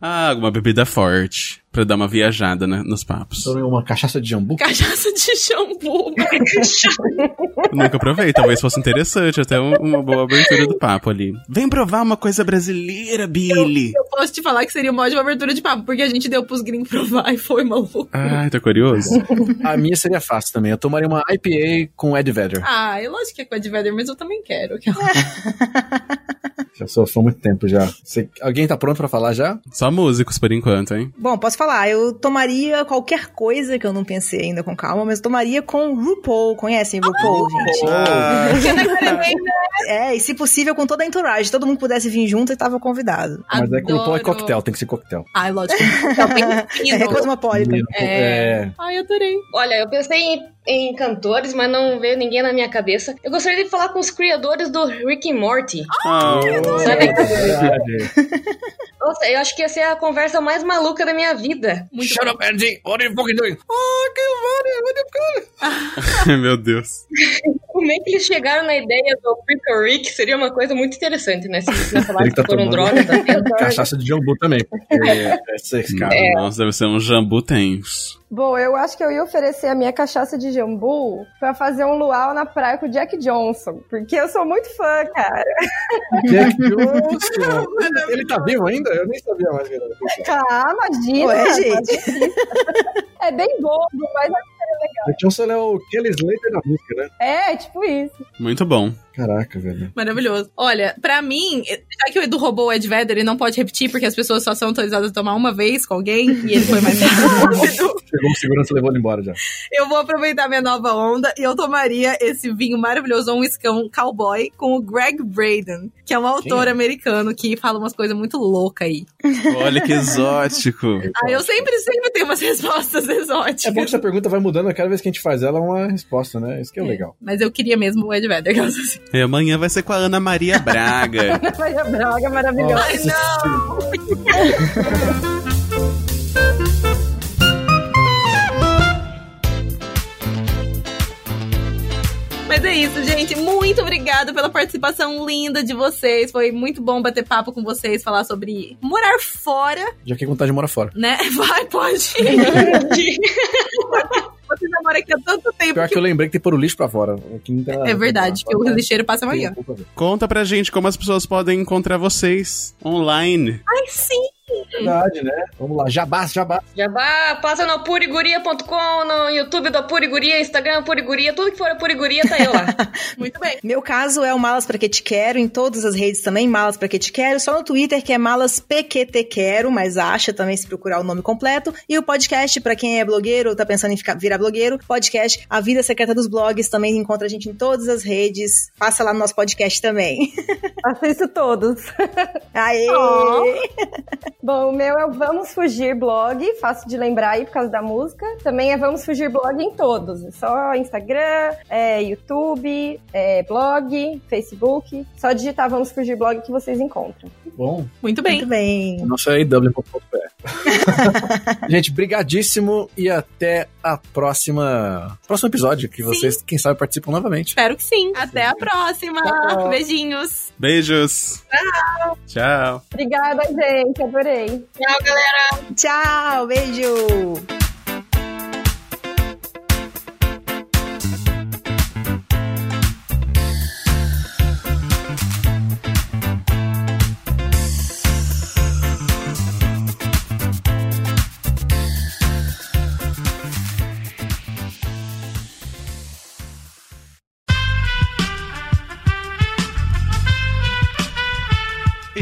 Ah, alguma bebida forte, pra dar uma viajada né, nos papos. Tomei uma cachaça de jambu? Cachaça de shampoo. Eu nunca provei, talvez fosse interessante, até um- uma boa abertura do papo ali. Vem provar uma coisa brasileira, Billy! Eu posso te falar que seria uma ótima abertura de papo, porque a gente deu pros gringos provar e foi maluco. Ai, tô curioso. A minha seria fácil também. Eu tomaria uma IPA com Ed Vedder. Ah, eu lógico que é com a de Vader, mas eu também quero. Já há muito tempo já. Você- Alguém tá pronto pra falar já? Só músicos por enquanto, hein? Bom, posso falar. Eu tomaria qualquer coisa que eu não pensei ainda com calma, mas eu tomaria com RuPaul. Conhecem RuPaul, gente? Ah, É, e se possível com toda a entourage. Se todo mundo pudesse vir junto, eu tava convidado. Mas é com pó e Adoro. coquetel, tem que ser coquetel. Ai, lógico. É fino. cosmopolita. É. Ai, adorei. Olha, eu pensei em, em cantores, mas não veio ninguém na minha cabeça. Eu gostaria de falar com os criadores do Rick and Morty. ah, Sabe? É verdade. Nossa, eu acho que ia ser a conversa mais maluca da minha vida. Muito Shut bom. up, Andy! What are you fucking doing? Oh, que Ai, meu Deus. Como é que eles chegaram na ideia do Rick or Rick? Seria uma coisa muito interessante, né? Se eles tá que foram tomando. drogas vida. Cachaça de jambu também. Porque é esse cara. Nossa, deve ser um jambu tenso. Bom, eu acho que eu ia oferecer a minha cachaça de jambu pra fazer um luau na praia com o Jack Johnson. Porque eu sou muito fã, cara. Jack Johnson. Ele tá vivo ainda? Eu nem sabia mais que ele era vivo. Ah, imagina. Ué, gente. É bem bobo, mas Jack Johnson ele é o Kelly Slater da música, né? é tipo isso. Muito bom. Caraca, velho. Maravilhoso. Olha, pra mim, já que o Edu roubou o Ed Vedder, ele não pode repetir, porque as pessoas só são autorizadas a tomar uma vez com alguém, e ele foi mais rápido. Chegou o segurança e levou ele embora já. Eu vou aproveitar minha nova onda e eu tomaria esse vinho maravilhoso, um escão cowboy, com o Greg Braden, que é um autor americano que fala umas coisas muito loucas aí. Olha que exótico. Aí eu sempre, sempre tenho umas respostas exóticas. É bom que essa pergunta vai mudando, cada vez que a gente faz ela é uma resposta, né? Isso que é, legal. Mas eu queria mesmo o Ed Vedder, assim. E amanhã vai ser com a Ana Maria Braga. Ana Maria Braga, maravilhosa. Ai, não! Mas é isso, gente. Muito obrigada pela participação linda de vocês. Foi muito bom bater papo com vocês, falar sobre morar fora. Já que vontade de morar fora. Né? Vai, pode. Ir. Você já mora aqui há tanto tempo Pior que que eu lembrei que tem que pôr o lixo pra fora. Nada- É verdade, que o Tem lixeiro passa amanhã. Conta pra gente como as pessoas podem encontrar vocês online. Ai, sim. Verdade, né? Vamos lá, jabá, jabá. Jabá, passa no apuriguria.com, no YouTube do Apuriguria, Instagram Apuriguria, tudo que for Apuriguria tá eu lá. Muito bem. Meu caso é o Malas Pra Que Te Quero, em todas as redes também, Malas Pra Que Te Quero, só no Twitter que é Malas PQT Quero, mas acha também se procurar o nome completo. E o podcast, pra quem é blogueiro ou tá pensando em ficar, virar blogueiro, podcast A Vida Secreta dos Blogs, também encontra a gente em todas as redes. Passa lá no nosso podcast também. Assisto todos. Aê! Oh. Bom, o meu é o Vamos Fugir blog, fácil de lembrar aí por causa da música. Também é Vamos Fugir blog em todos. É só Instagram, é YouTube, é blog, Facebook. Só digitar Vamos Fugir blog que vocês encontram. Bom, Muito bem. Muito bem. o nosso é iw.br. Gente, brigadíssimo e até a próxima próximo episódio que vocês, quem sabe, participam novamente. Espero que sim. Até a próxima. Tchau. Beijinhos. Beijos. Tchau. Tchau. Obrigada, gente. Adorei. Tchau, galera. Tchau, beijo!